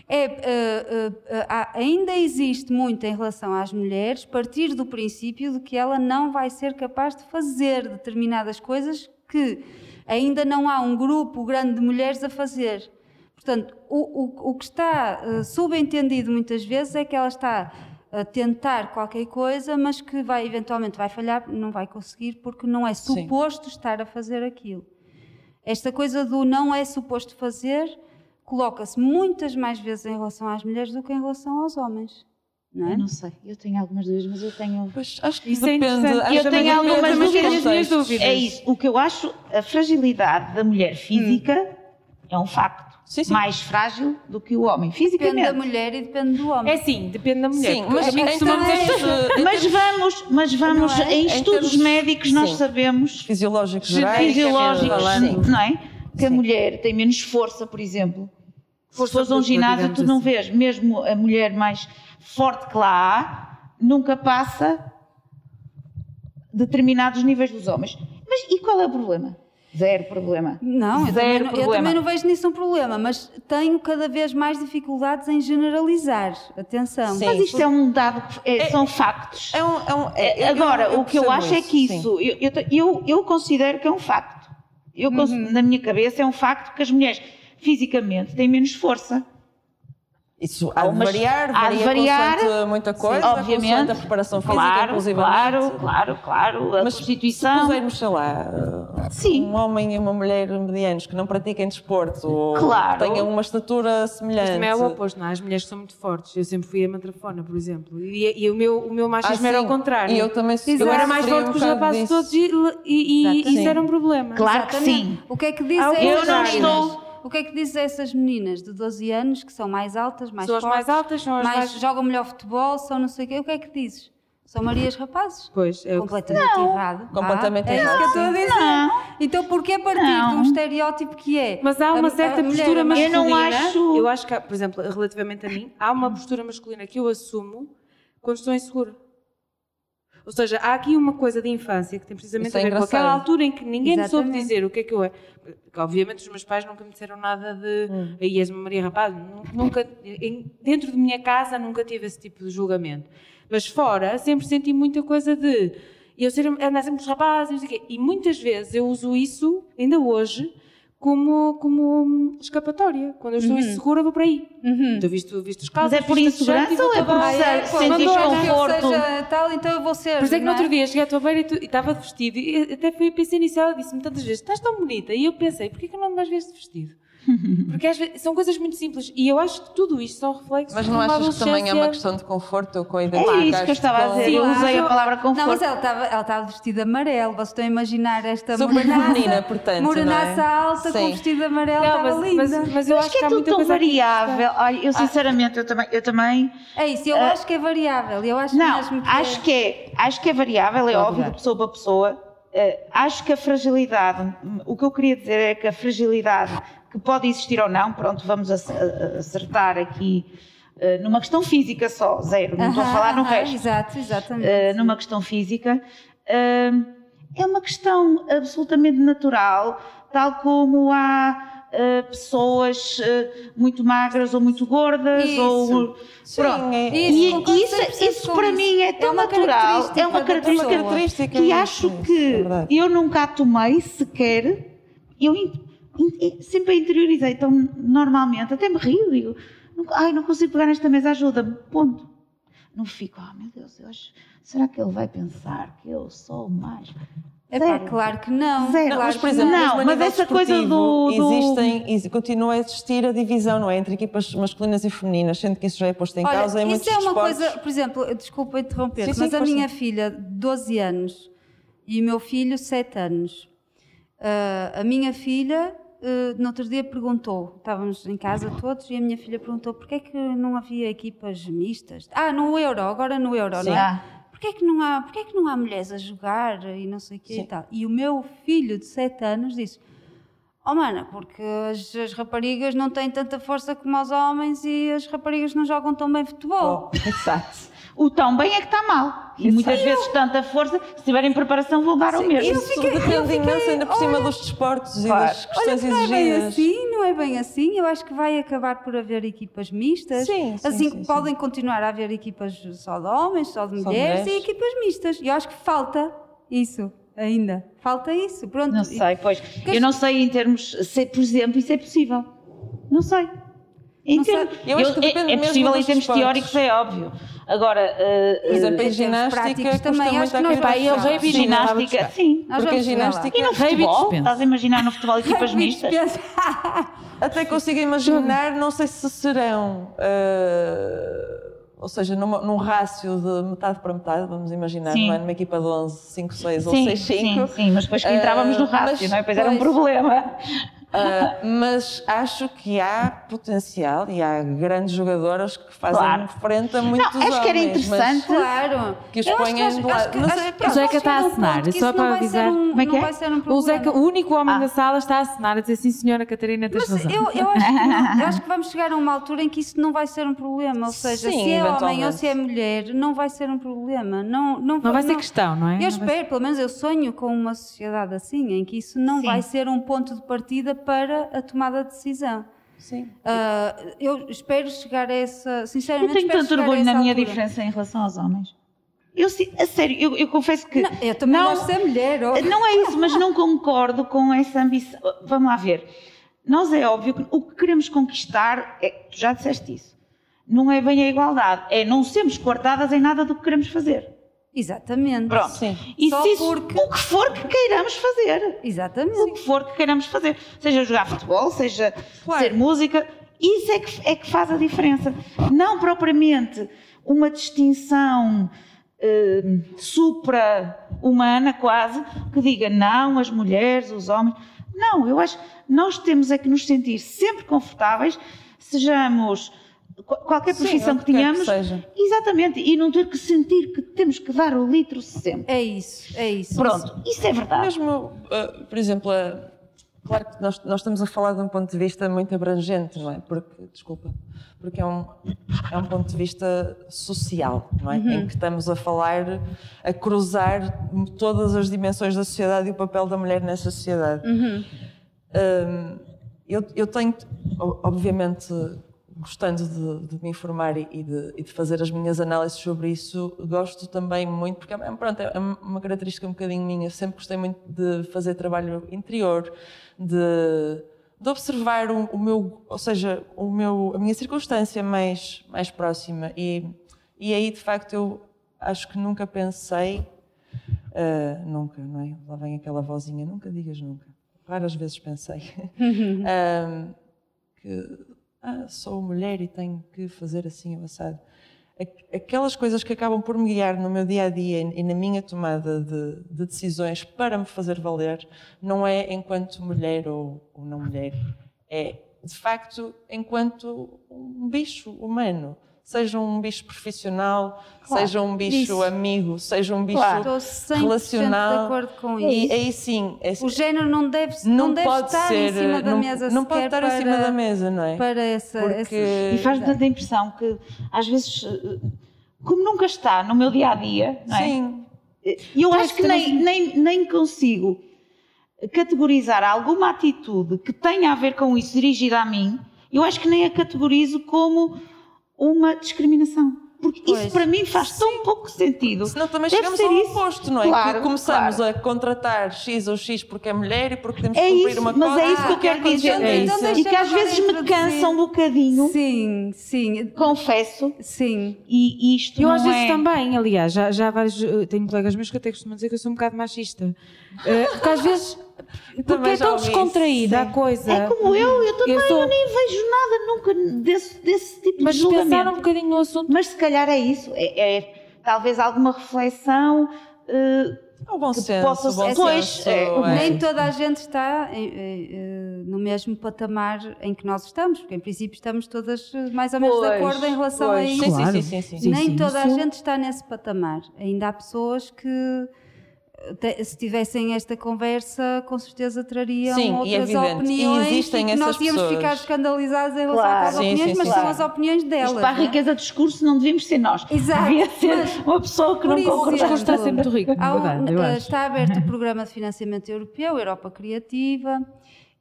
É, eh, eh, há- ainda existe muito em relação às mulheres partir do princípio de que ela não vai ser capaz de fazer determinadas coisas que ainda não há um grupo grande de mulheres a fazer. Portanto, o, o, o que está eh, subentendido muitas vezes é que ela está a tentar qualquer coisa, mas que vai eventualmente vai falhar, não vai conseguir porque não é Sim. suposto estar a fazer aquilo. Esta coisa do não é suposto fazer coloca-se muitas mais vezes em relação às mulheres do que em relação aos homens. Não é? Eu não sei, eu tenho algumas dúvidas, mas eu tenho. Pois, acho que Isso é depende. acho Eu tenho algumas dúvidas. minhas dúvidas. É isso. O que eu acho, a fragilidade da mulher física é um facto. Sim, sim. Mais frágil do que o homem, Depende da fisicamente. mulher e depende do homem. É sim, depende da mulher. Sim, mas em dizer- de- em Mas vamos, mas vamos é? em Em estudos termos- médicos nós sim. sabemos fisiológicos gerais, fisiológicos, falando. não é? Que a Sim. mulher tem menos força, por exemplo. Força Se fores a um ginásio, tu não assim. vês, mesmo a mulher mais forte que lá há, nunca passa determinados níveis dos homens. Mas e qual é o problema? Zero problema. Não, eu Zero também, não- eu problema. também não vejo nisso um problema, mas tenho cada vez mais dificuldades em generalizar. Atenção. Sim. Mas isto é um dado, que- é- são factos. É um, é um- é- eu- Agora, eu o que eu acho é que isso, eu, eu, eu, eu considero que é um facto. Eu, Uhum. Na minha cabeça é um facto que as mulheres fisicamente têm menos força. Isso há de variar, há de varia variar, muita coisa, Sim, obviamente. a preparação física, Claro, claro, claro, claro. A Mas se constituição. pusermos, sei lá, Sim. um homem e uma mulher medianos que não pratiquem desporto ou Claro. que tenham uma estatura semelhante. Mas também é o oposto, não é? As mulheres são muito fortes. Eu sempre fui a matrafona, por exemplo. E, e o, meu, o meu machismo Ah, era sim. contrário. E eu também Eu era mais sofri um forte que os rapazes disso. todos e, e- e isso era um problema. Claro que Exatamente. sim. O que é que diz Ah, a eu não estou- O que é que diz a essas meninas de 12 anos que são mais altas, mais São as fortes, mais altas, são as mais- jogam melhor futebol, são não sei o quê? O que é que dizes? São Marias rapazes? Pois, é o que- Completamente errado. Completamente Ah, é errado, isso que eu estou a dizer. Não. Então porquê partir Não. de um estereótipo que é? Mas há uma a- certa a postura é mais- Eu não masculina. acho- Eu acho que, há, por exemplo, relativamente a mim, há uma postura masculina que eu assumo quando estou insegura. Ou seja, há aqui uma coisa de infância que tem precisamente é a ver com aquela altura em que ninguém me soube Exatamente. dizer o que é que eu é. Obviamente os meus pais nunca me disseram nada de Hum. aí és uma Maria Rapaz. Nu- Nunca, dentro de minha casa nunca tive esse tipo de julgamento. Mas fora sempre senti muita coisa de eu ser andar sempre com os rapazes e não sei o quê. E muitas vezes eu uso isso, ainda hoje, como, como escapatória. Quando eu estou insegura, vou para aí. Uhum. Então visto, visto os Mas calços, é por insegurança ou é por Ah, é, sentir desconforto? seja tal, então eu vou ser. Por isso é que no não outro dia cheguei à tua beira e, tu, e estava vestido e até fui a pensar nisso. Ela disse-me tantas vezes: estás tão bonita. E eu pensei: porquê que eu não ando mais vezes de vestido? Porque às vezes são coisas muito simples e eu acho que tudo isto são reflexos Mas não achas que também é uma questão de conforto ou com a É identidade? isso que eu estava a dizer. Sim, Eu usei a palavra Não, mas conforto. ela estava ela estava vestida amarelo. Vocês estão a imaginar esta Super morenaça, feminina, portanto, morenaça não é? alta com Sim. vestido de amarelo. Não, estava mas, linda. mas, mas eu Acho acho que que é há tudo muita tão variável. Olha, eu sinceramente, eu também, eu também É isso, eu acho que é variável. Eu acho Não, mesmo que acho que é, acho que é variável, é Pode óbvio, dar. de pessoa para pessoa. Eh, acho que a fragilidade, o que eu queria dizer é que a fragilidade que pode existir ou não, pronto, vamos acertar aqui eh, numa questão física só, zero, não estou a falar no resto. Exato, exatamente. Eh, numa questão física, eh, é uma questão absolutamente natural, tal como há pessoas muito magras ou muito gordas, Isso. ou pronto. Sim, é- Isso, E isso, 100% isso para isso. mim é É tão uma natural, é uma característica. Característica, que é acho isso, que é verdade. eu nunca a tomei sequer, eu sempre a interiorizei, então normalmente até me rio, digo, ai não consigo pegar nesta mesa, ajuda-me, ponto. Não fico, ah meu Deus, eu acho, será que ele vai pensar que eu sou mais... É pá, claro que não. Zero. Claro mas, por que exemplo, não. mas essa coisa do- do- Existem, exi- continua a existir a divisão, não é? Entre equipas masculinas e femininas, sendo que isso já é posto em Olha, causa em muitos isso é uma desportos. coisa, por exemplo, desculpa interromper, Sim, sim, mas a minha filha, de 12 anos, e o meu filho, 7 anos. Ah, a minha filha, ah, no outro dia, perguntou: estávamos em casa todos, e a minha filha perguntou porquê é que não havia equipas mistas? Ah, no Euro, agora no Euro, Sim. não é? Porquê é que não há, porquê é que não há mulheres a jogar e não sei o quê e Sim. tal? E o meu filho de 7 anos disse: Oh, mana, porque as, as raparigas não têm tanta força como os homens e as raparigas não jogam tão bem futebol. Oh, <laughs> exato. O tão bem é que está mal. E muitas vezes tanta força, se tiverem preparação, vão dar ao mesmo. Isso depende imenso ainda por cima dos desportos e Claro. das Olha questões que não é bem exigidas. assim, não é bem assim. Eu acho que vai acabar por haver equipas mistas. Sim, sim, assim sim, que sim. podem continuar a haver equipas só de homens, só de Só de mulheres, mulheres. e equipas mistas. Eu acho que falta isso ainda. Falta isso. Pronto. Não sei, pois. Eu não sei em termos, se, por exemplo, isso é possível. Não sei. Em Não sei. termos- Eu acho que é- depende é, mesmo possível em termos esportes. teóricos, é óbvio. Agora, Por exemplo, Em ginástica também, muito acho que nós acreditar. vai- eu de ginástica, sim. Nós Porque lá. ginástica E no Rugby futebol? Estás a imaginar no futebol equipas mistas? <laughs> Até consigo imaginar, não sei se serão, eh, ou seja, numa- num rácio de metade para metade, vamos imaginar, Sim. não é? Numa equipa de 11, 5, 6 ou Sim, 6, 5. sim, sim, mas depois que entrávamos no Eh, rácio, mas não é? Depois era um pois. problema. Uh, mas acho que há potencial e há grandes jogadoras que fazem Claro. frente a muitos Não, acho que era homens, mas- interessante. Claro. Que os ponham de lado. Mas é- O Zeca vai está a assinar, só para não vai avisar. um- Como é que não é? vai ser um O. Zeca, o único homem Ah. da sala está a assinar, a dizer sim senhora Catarina, tens Mas razão. eu, eu, acho que não. Eu acho que vamos chegar a uma altura em que isso não vai ser um problema. Ou seja, Sim, se é homem ou se é mulher, não vai ser um problema. Não, não, Não vai ser questão, não é? Eu Não vai espero, pelo menos eu sonho com uma sociedade assim, em que isso não Sim. vai ser um ponto de partida para a tomada de decisão. Sim. Ah, eu espero chegar a essa. Eu Sinceramente, tenho espero tanto orgulho na minha altura. diferença em relação aos homens. Eu, a sério, eu, eu confesso que. Não, eu também não- gosto de ser mulher. ó. Não é isso, mas não concordo com essa ambição. Vamos lá ver. Nós é óbvio que o que queremos conquistar, é, tu já disseste isso, não é bem a igualdade, é não sermos coartadas em nada do que queremos fazer. Exatamente. Pronto. Sim. E Só se isso, porque- o que for que queiramos fazer. Exatamente. O que for que queiramos fazer. Seja jogar futebol, seja Claro. ser música, isso é que, é que faz a diferença. Não propriamente uma distinção eh, supra-humana, quase, que diga não, as mulheres, os homens. Não, eu acho que nós temos é que nos sentir sempre confortáveis, sejamos qualquer Sim, profissão o que que que tenhamos. seja. Exatamente, e não ter que sentir que temos que dar o litro sempre. É isso, é isso. Pronto, isso é verdade. Mesmo, uh, por exemplo, uh, claro que nós, nós estamos a falar de um ponto de vista muito abrangente, não é? Porque, desculpa, porque é um, é um ponto de vista social, não é? Em que estamos a falar, a cruzar todas as dimensões da sociedade e o papel da mulher nessa sociedade. Um, eu, eu tenho, obviamente, gostando de, de me informar e de, e de fazer as minhas análises sobre isso, gosto também muito, porque é, pronto, é uma característica um bocadinho minha, sempre gostei muito de fazer trabalho interior, de, de observar o, o meu, ou seja, o meu, a minha circunstância mais, mais próxima e, e aí de facto eu acho que nunca pensei ah, nunca, não é? Lá vem aquela vozinha, nunca digas nunca. Raras vezes pensei <laughs> ah, que ah, sou mulher e tenho que fazer assim o assado. Aqu- Aquelas coisas que acabam por me guiar no meu dia a dia e na minha tomada de, de decisões para me fazer valer, não é enquanto mulher ou, ou não mulher, é de facto enquanto um bicho humano. Seja um bicho profissional, seja um bicho Isso. amigo, seja um bicho Claro. Estou 100% relacional. de acordo com E isso. aí sim, é, O género não deve, não, não deve pode estar ser, em cima da não, mesa não pode estar para, em cima da mesa, não é? para essa, essa- Porque E faz-me tanta impressão que, às vezes, como nunca está no meu dia a dia, não é? sim, E eu Parece acho que que nem, nem, nem consigo categorizar alguma atitude que tenha a ver com isso dirigida a mim, eu acho que nem a categorizo como uma discriminação. Porque Pois. isso para mim faz tão pouco sentido. senão também Deve chegamos ao isso. oposto, não é? Claro, que começamos claro. a contratar X ou X porque é mulher e porque temos É que cumprir isso, uma mas cota. é isso que eu e quero dizer. aconteceu É isso. Então E que às vezes me cansa um bocadinho, Sim, sim, confesso, sim. e isto Eu não às vezes é... também, aliás, já, já vários, tenho colegas meus que até costumam dizer que eu sou um bocado machista. Eh, porque às vezes, porque também é tão isso, descontraída sim. a coisa. É como eu, eu também Eu sou- eu nem vejo nada nunca desse, desse tipo Mas de se pensar julgamento. um bocadinho no assunto, Mas se calhar é isso, é, é talvez alguma reflexão eh, O bom que senso, possa o bom ser- Pois, senso, é, é. Nem toda a gente está em- em- eh, no mesmo patamar em que nós estamos, porque em princípio estamos todas eh, mais ou menos de Pois, acordo em relação pois. a isso. Sim, Claro. sim, sim, sim, Nem sim, toda a isso- gente está nesse patamar. Ainda há pessoas que, se tivessem esta conversa, com certeza trariam Sim, e é outras. E opiniões existem que nós íamos pessoas. ficar escandalizados em relação Claro. às Sim, opiniões, sim, mas sim. são Claro. as opiniões delas. isto para a é? riqueza de discurso não devíamos ser nós. Exato, Devia ser mas- uma pessoa que não concorda. o discurso está sempre muito rico, um- eh, está aberto o programa de financiamento europeu, Europa Criativa,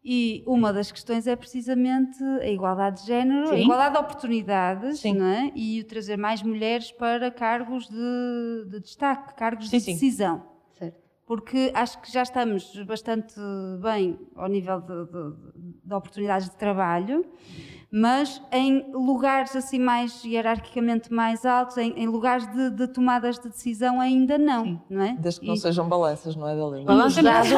e uma das questões é precisamente a igualdade de género, a Sim. igualdade de oportunidades, Sim. não é? E o trazer mais mulheres para cargos de, de destaque, cargos Sim, de sim. decisão. Porque acho que já estamos bastante bem ao nível de, de- de oportunidades de trabalho, mas em lugares assim mais hierarquicamente mais altos, em, em lugares de, de tomadas de decisão ainda não, não é? Desde que não E- sejam balanças, não é, Dalila? balança Os <laughs> dados-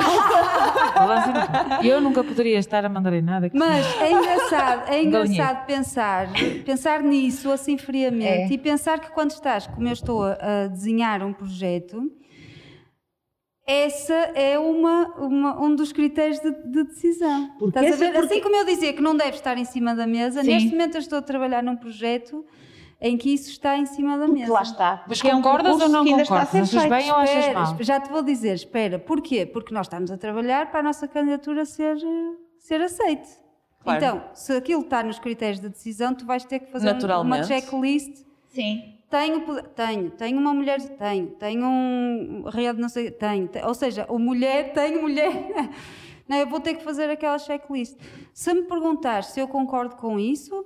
balança não. Eu nunca poderia estar a mandar em nada. que- Mas é engraçado, é engraçado pensar, pensar nisso assim friamente É. e pensar que quando estás, como eu estou a, a desenhar um projeto, essa é uma, uma- um dos critérios de, de decisão. Porque Estás a ver? porque- Assim como eu dizia que não deve estar em cima da mesa, Sim. neste momento eu estou a trabalhar num projeto em que isso está em cima da mesa. Lá está. Mas Porque é um concordas ou não concordas? Achas bem ou achas Espera, mal? já te vou dizer, espera, porquê? Porque nós estamos a trabalhar para a nossa candidatura ser, ser aceite. Claro. Então, se aquilo está nos critérios de decisão, tu vais ter que fazer um- uma checklist Sim. Tenho, tenho, tenho uma mulher, tenho, tenho um rede, não sei, tenho, te- ou seja, o mulher, <laughs> tenho mulher. Não, eu vou ter que fazer aquela checklist. Se me perguntar se eu concordo com isso,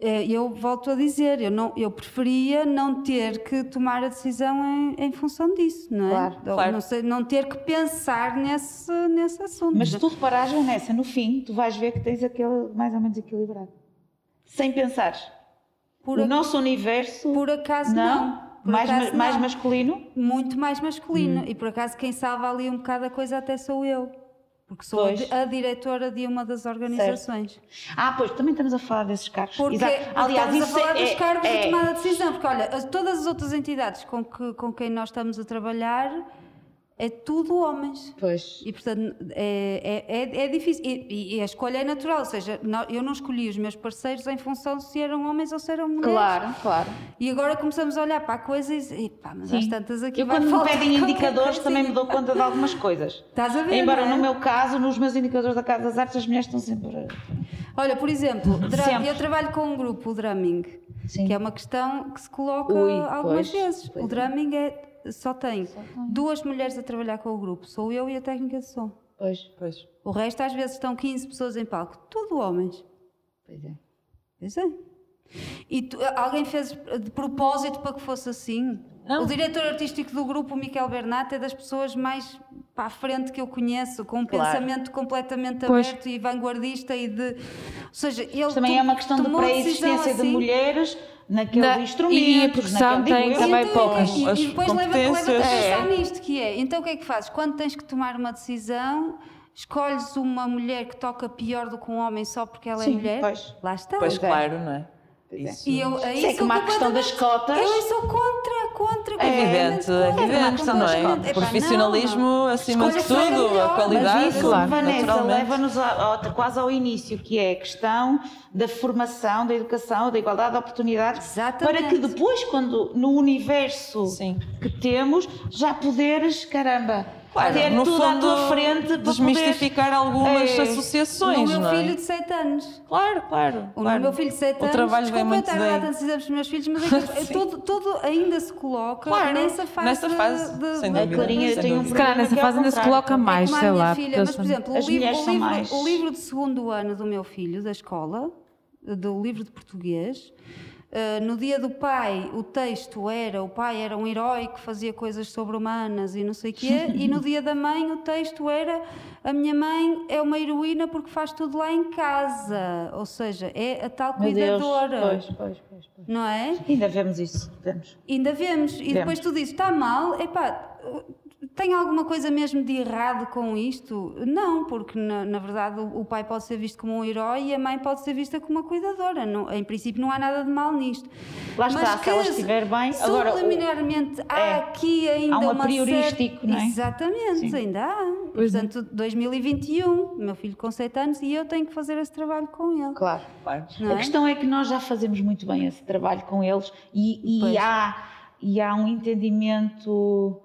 eh, eu volto a dizer, eu, não, eu preferia não ter que tomar a decisão em, em função disso, não é? Claro, Ou claro. Não, sei- não ter que pensar nesse, nesse assunto. Mas se tu reparares, Vanessa, no fim, tu vais ver que tens aquele mais ou menos equilibrado. Sem pensares. Por, o a- nosso universo. por acaso não. não. Por mais, acaso ma- mais não. masculino? muito mais masculino. Hum. E por acaso quem salva ali um bocado a coisa até sou eu. Porque sou a, Pois. a diretora de uma das organizações. Ah, pois, também estamos a falar desses cargos. Porque, Exato. Aliás, estamos a falar é, dos cargos é, de tomada de decisão. Porque olha, as- todas as outras entidades com, que, com quem nós estamos a trabalhar é tudo homens. Pois. E portanto é, é, é, é difícil. E, e a escolha é natural, ou seja, nó- eu não escolhi os meus parceiros em função se eram homens ou se eram mulheres. Claro, claro. E agora começamos a olhar para a coisa e dizer, "Epá, mas às Sim. tantas aqui Eu quando me pedem indicadores também me coisinha." dou conta de algumas coisas. Estás a ver, Embora não é? no meu caso, nos meus indicadores da Casa das Artes, as mulheres estão sempre. Olha, por exemplo, Sempre. eu trabalho com um grupo, o drumming, Sim. que é uma questão que se coloca Ui, algumas pois, vezes. pois o é. drumming é, só tem duas mulheres a trabalhar com o grupo, sou eu e a técnica de som. Pois, Pois. O resto, às vezes, estão 15 pessoas em palco, tudo homens. pois é. Pois é. E tu- alguém fez de propósito para que fosse assim? Não. O diretor artístico do grupo, o Miquel Bernat, é das pessoas mais para a frente que eu conheço, com um Claro. pensamento completamente Pois. aberto e vanguardista e de. Ou seja, ele Mas também to- é uma questão de pré-existência de assim. mulheres naqueles Na- instrumentos. e a percussão naquele- tem eu. também Então, poucas. E, As e depois leva- leva-te a competências. pensar É. nisto, que é, então o que é que fazes? Quando tens que tomar uma decisão, escolhes uma mulher que toca pior do que um homem só porque ela é Sim, mulher? pois. Lá está. Pois é. claro, não é? Isso. E eu, aí é sou como a questão das cotas. Eu sou contra, contra. É evidente, é evidente, não é? completamente. Epá, Profissionalismo não, não. acima de tudo, a melhor. a qualidade. Mas isso, Claro, Vanessa, naturalmente. leva-nos quase ao início, que é a questão da formação, da educação, da igualdade de oportunidades, Exatamente. para que depois, quando no universo Sim. que temos, já poderes, caramba, Claro, ter no tudo fundo, à tua frente para desmistificar algumas É, associações, No meu não é? filho de 7 anos. Claro, claro. O claro. meu filho de 7 O anos. trabalho vem desculpa, muito eu daí. há tantos exemplos dos meus filhos, mas é <laughs> que tudo, tudo ainda se coloca Claro, nessa fase. nessa fase, de, sem de- A dúvida. Clarinha Sem tem um dúvida. Se calhar problema nessa que é ao fase ainda se coloca mais, é sei lá. filha, mas por exemplo, o livro, o, livro, o livro de segundo ano do meu filho, da escola, do livro de português, eh, no dia do pai o texto era o pai era um herói que fazia coisas sobre-humanas e não sei o quê, e no dia da mãe o texto era a minha mãe é uma heroína porque faz tudo lá em casa, ou seja, é a tal cuidadora, pois, pois, pois, pois. não é? Ainda vemos isso, vemos. Ainda vemos. E Vemos. depois tu dizes, está mal, epá, tem alguma coisa mesmo de errado com isto? Não, porque na, na verdade o, o pai pode ser visto como um herói e a mãe pode ser vista como uma cuidadora. Não- em princípio não há nada de mal nisto. Lá está, se ela estiver bem, agora, o- Subliminarmente há é, aqui ainda há um uma apriorístico, certa... não é? Exatamente, Sim. ainda há. Pois é. Portanto, 2021, meu filho com 7 anos e eu tenho que fazer esse trabalho com ele. Claro. Claro. não A é? questão é que nós já fazemos muito bem esse trabalho com eles e, e há, e há um entendimento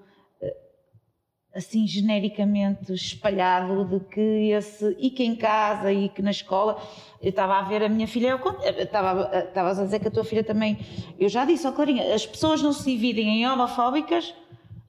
assim genericamente espalhado de que esse e que em casa e que na escola eu estava a ver a minha filha eu eu estava eh, estavas a dizer que a tua filha também eu já disse ó Clarinha as pessoas não se dividem em homofóbicas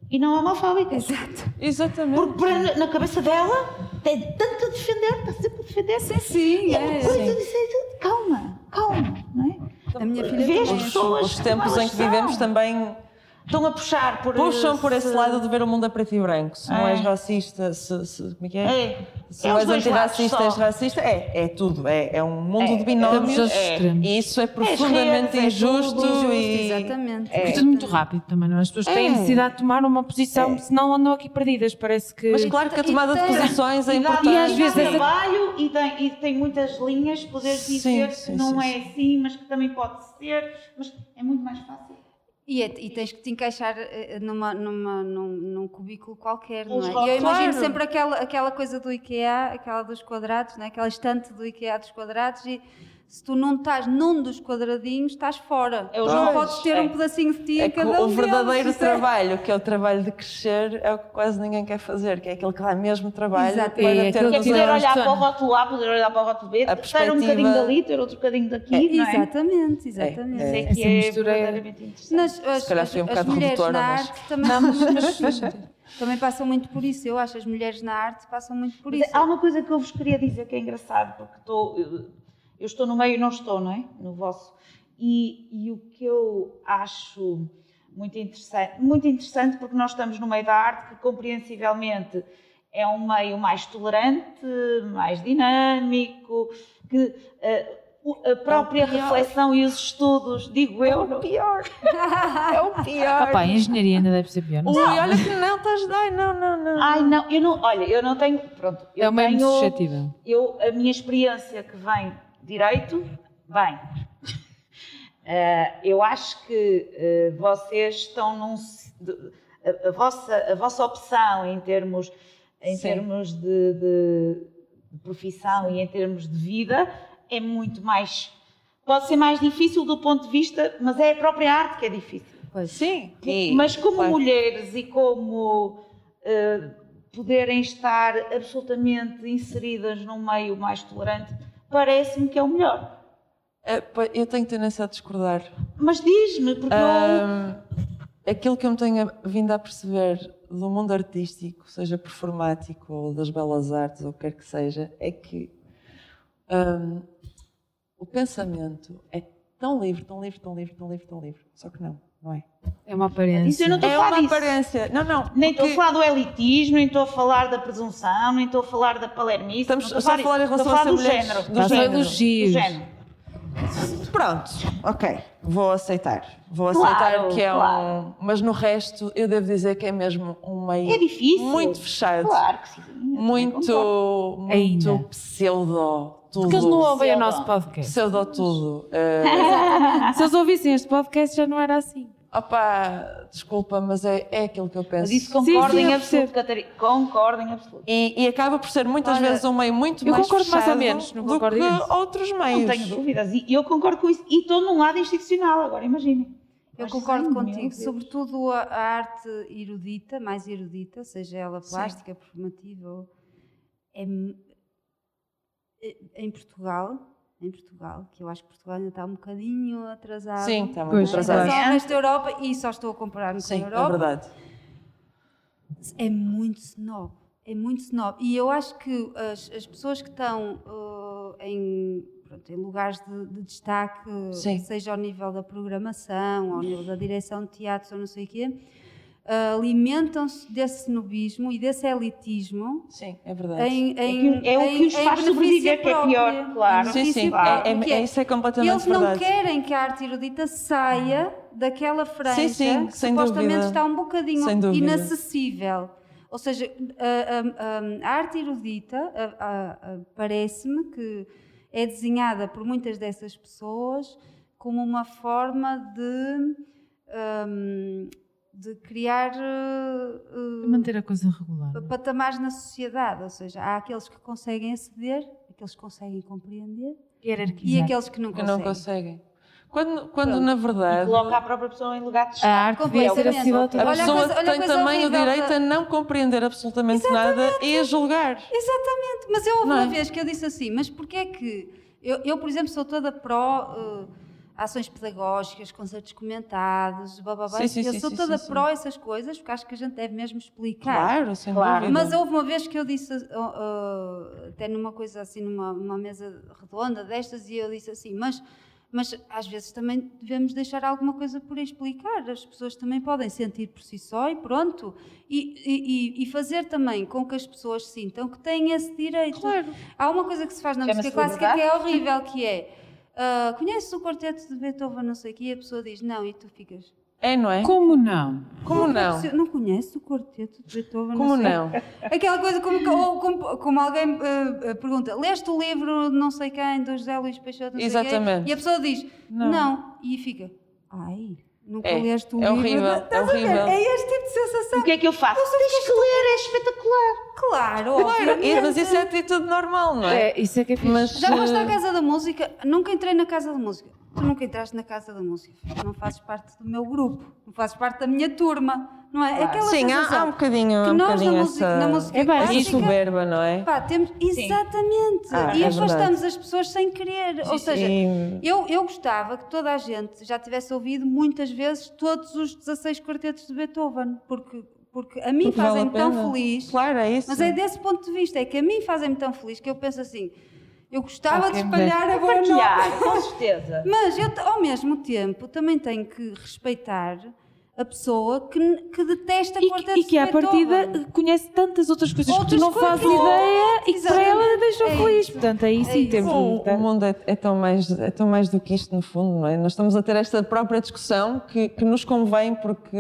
e não homofóbicas Exato. Exatamente. porque para- na cabeça dela tem tanto a defender está sempre a defender Sim, sim. e é. é, coisa de dizer, calma calma não é A minha filha Vês também. pessoas Os tempos em que vivemos também Estão a puxar por puxam por esse se- lado de ver o mundo a preto e branco. Se não É. és racista, se, se- como é que é? É. Se É não és antirracista, és racista, é, é tudo. É, é um mundo É, de binómios. É. extremos. E isso é profundamente redes, é injusto. tudo e... exatamente. É tudo muito rápido também, não é? As pessoas têm necessidade de tomar uma posição, senão andam aqui perdidas. Parece que. Mas claro que a E tomada de tem- posições é E dá- importante. E às vezes trabalho e tem, e tem muitas linhas, poder dizer sim, que não sim, é assim, mas que também pode ser, mas é muito mais fácil. E, é- e tens que te encaixar eh, numa, numa, num, num cubículo qualquer, não é? E eu imagino sempre aquela, aquela coisa do IKEA, aquela dos quadrados, não é? aquela estante do IKEA dos quadrados e se tu não estás num dos quadradinhos, estás fora. É não podes ter é. um pedacinho de ti É cada o um verdadeiro deles, é- trabalho, que é o trabalho de crescer, é o que quase ninguém quer fazer, que é aquele que dá mesmo trabalho Exato. para É ter é que poder olhar a para o rótulo A, poder olhar para o rótulo B, ter um bocadinho dali, ter outro bocadinho daqui, não é? Exatamente, exatamente. Isso é Essa que é mistura é- verdadeiramente interessante. Nas, as, calhar as- fui um bocado mulheres redutora, na mas- arte também, também passam muito por isso. Eu acho que as mulheres na arte passam muito por Mas isso. há uma coisa que eu vos queria dizer que é engraçado, porque estou, eu, estou no meio e não estou, não é? No vosso. E, e o que eu acho muito interessante, muito interessante porque nós estamos no meio da arte que compreensivelmente é um meio mais tolerante, mais dinâmico, que eh, o- a própria reflexão e os estudos, digo eu, não- pior. <laughs> É o pior. Opa, a engenharia ainda deve ser pior. Não Ui, olha que não, estás. Ai, não, não, não. Ai, não, eu não, olha, eu não tenho, pronto, eu É uma tenho, suscetível. eu, a minha experiência que vem direito, bem, <laughs> eh, eu acho que eh, vocês estão num, a, a vossa, a vossa opção em termos, em Sim. termos de, de- profissão e em termos de vida é muito mais, pode ser mais difícil do ponto de vista, mas é a própria arte que é difícil. Sim. E- Mas como claro. mulheres e como eh, poderem estar absolutamente inseridas num meio mais tolerante, parece-me que é o melhor. É, eu tenho tendência a discordar. Mas diz-me, porque eu... Ahm, aquilo que eu me tenho vindo a perceber do mundo artístico, seja performático ou das belas artes ou o que quer que seja, é que ahm, o pensamento é tão livre, tão livre, tão livre, tão livre, tão livre. Só que não, não é? É uma aparência. Isso eu não estou a É falar uma disso. aparência. Não, não. Nem estou a porque falar do elitismo, nem estou a falar da presunção, nem estou a falar da palermice. Estamos só a falar em disso. relação estou a falar a do género. Do Do género. elogios. Do género. Pronto, ok. Vou aceitar. Vou Claro, aceitar que é claro. um. Mas no resto, eu devo dizer que é mesmo um meio. É difícil. Muito fechado. Claro que sim. Muito. Muito Ainda. pseudo. Tudo. Porque eles não ouvem o nosso podcast. Pseudo tudo. <laughs> Eh, Se eles ouvissem este podcast já não era assim. opá, desculpa, mas é, é aquilo que eu penso. Mas isso concordo Sim, sim, em eu absoluto, Catarina. Concordo em absoluto. E, e acaba por ser muitas Olha, vezes um meio muito eu mais concordo mais ou menos, não do concordo que imenso. outros meios. Não tenho dúvidas. E eu concordo com isso. E estou num lado institucional, agora imaginem. Eu Mas, concordo meu contigo, sobretudo a, a arte erudita, mais erudita, seja ela plástica, performativa, é- em Portugal, em Portugal, que eu acho que Portugal ainda está um bocadinho atrasado. Sim, está muito Pois, Só atrasado. o resto da Europa, e só estou a comparar-me com a Sim, é Europa, verdade. é muito snob. É muito snob. E eu acho que as, as pessoas que estão uh, em, pronto, em lugares de, de destaque, Sim. seja ao nível da programação, ao nível da direção de teatros ou não sei o quê, uh, alimentam-se desse snobismo e desse elitismo Sim, é verdade. em, É em, que- é o que os faz sobreviver, que é pior, claro. Sim, sim, claro. é, é- próprio, que isso é E completamente eles não verdade. querem que a arte erudita saia daquela franja sim, que sem supostamente dúvida. está um bocadinho inacessível. Ou seja, a, a- a- a arte erudita parece-me que é desenhada por muitas dessas pessoas como uma forma de, hum, de criar uh, De manter a coisa regular. patamares na sociedade. Ou seja, há aqueles que conseguem aceder, aqueles que conseguem compreender e Hierarquizar. aqueles que não Que conseguem. não conseguem. Quando, quando Pronto. na E verdade. coloca a própria pessoa em lugar de A destaque. arte devia ser acessível a todos. A Olha a pessoa olha a tem coisa também o direito da- a não compreender absolutamente nada e a julgar. Exatamente, mas eu houve Não uma é? vez que eu disse assim, mas porquê é que... Eu, eu, por exemplo, sou toda pró uh, ações pedagógicas, concertos comentados, bababá. Sim, sim, eu sim, sou sim, toda sim, sim. pró essas coisas, porque acho que a gente deve mesmo explicar. Claro, sem Claro. dúvida. Mas houve uma vez que eu disse, uh, uh, até numa coisa assim, numa, mesa redonda destas, e eu disse assim, mas, mas às vezes também devemos deixar alguma coisa por explicar. As pessoas também podem sentir por si só e pronto. E, e, e- fazer também com que as pessoas sintam que têm esse direito. Claro. Há uma coisa que se faz na Chama-se música clássica que é horrível, que é... Uh, conheces o quarteto de Beethoven, não sei o quê, e a pessoa diz não, e tu ficas. É, não é? Como não? Como não? Não conheces o quarteto de Beethoven? Como sei. não? <laughs> Aquela coisa como, ou como, como alguém eh, pergunta, leste o livro de não sei quem, do José Luís Peixoto, não sei Exatamente. quem? E a pessoa diz, Não. não. E fica, ai, Nunca É, leste o é livro. horrível, é Estás a ver? horrível. É este tipo de sensação. O que é que eu faço? Tens que ler, é espetacular. Claro, Claro, e- mas isso é atitude normal, não é? É, isso é que é fixe. Mas, Já foste à eh, Casa da Música? Nunca entrei na Casa da Música. Tu nunca entraste na Casa da Música. Não fazes parte do meu grupo. Não fazes parte da minha turma. Não é? Aquela Sim, há, há um bocadinho, que um nós na bocadinho música, essa, na música É bem, clássica, soberba, não é? pá, temos, exatamente. Ah, e é afastamos as pessoas sem querer. Ou seja, eu, eu gostava que toda a gente já tivesse ouvido muitas vezes todos os 16 quartetos de Beethoven, porque, porque a mim fazem-me tão feliz. Claro, é isso. Mas é desse ponto de vista, é que a mim fazem-me tão feliz que eu penso assim, eu gostava Ah, de espalhar a boa nova. Com certeza. <laughs> Mas eu, ao mesmo tempo, também tenho que respeitar a pessoa que, que detesta E, quartetos que- e que à partida conhece tantas outras coisas Outras que tu não fazes ideia e que para ela deixam É feliz. isso. Portanto, aí É sim isso. temos O, de o mundo é, é tão mais, é tão mais do que isto, no fundo, não é? Nós estamos a ter esta própria discussão que, que nos convém porque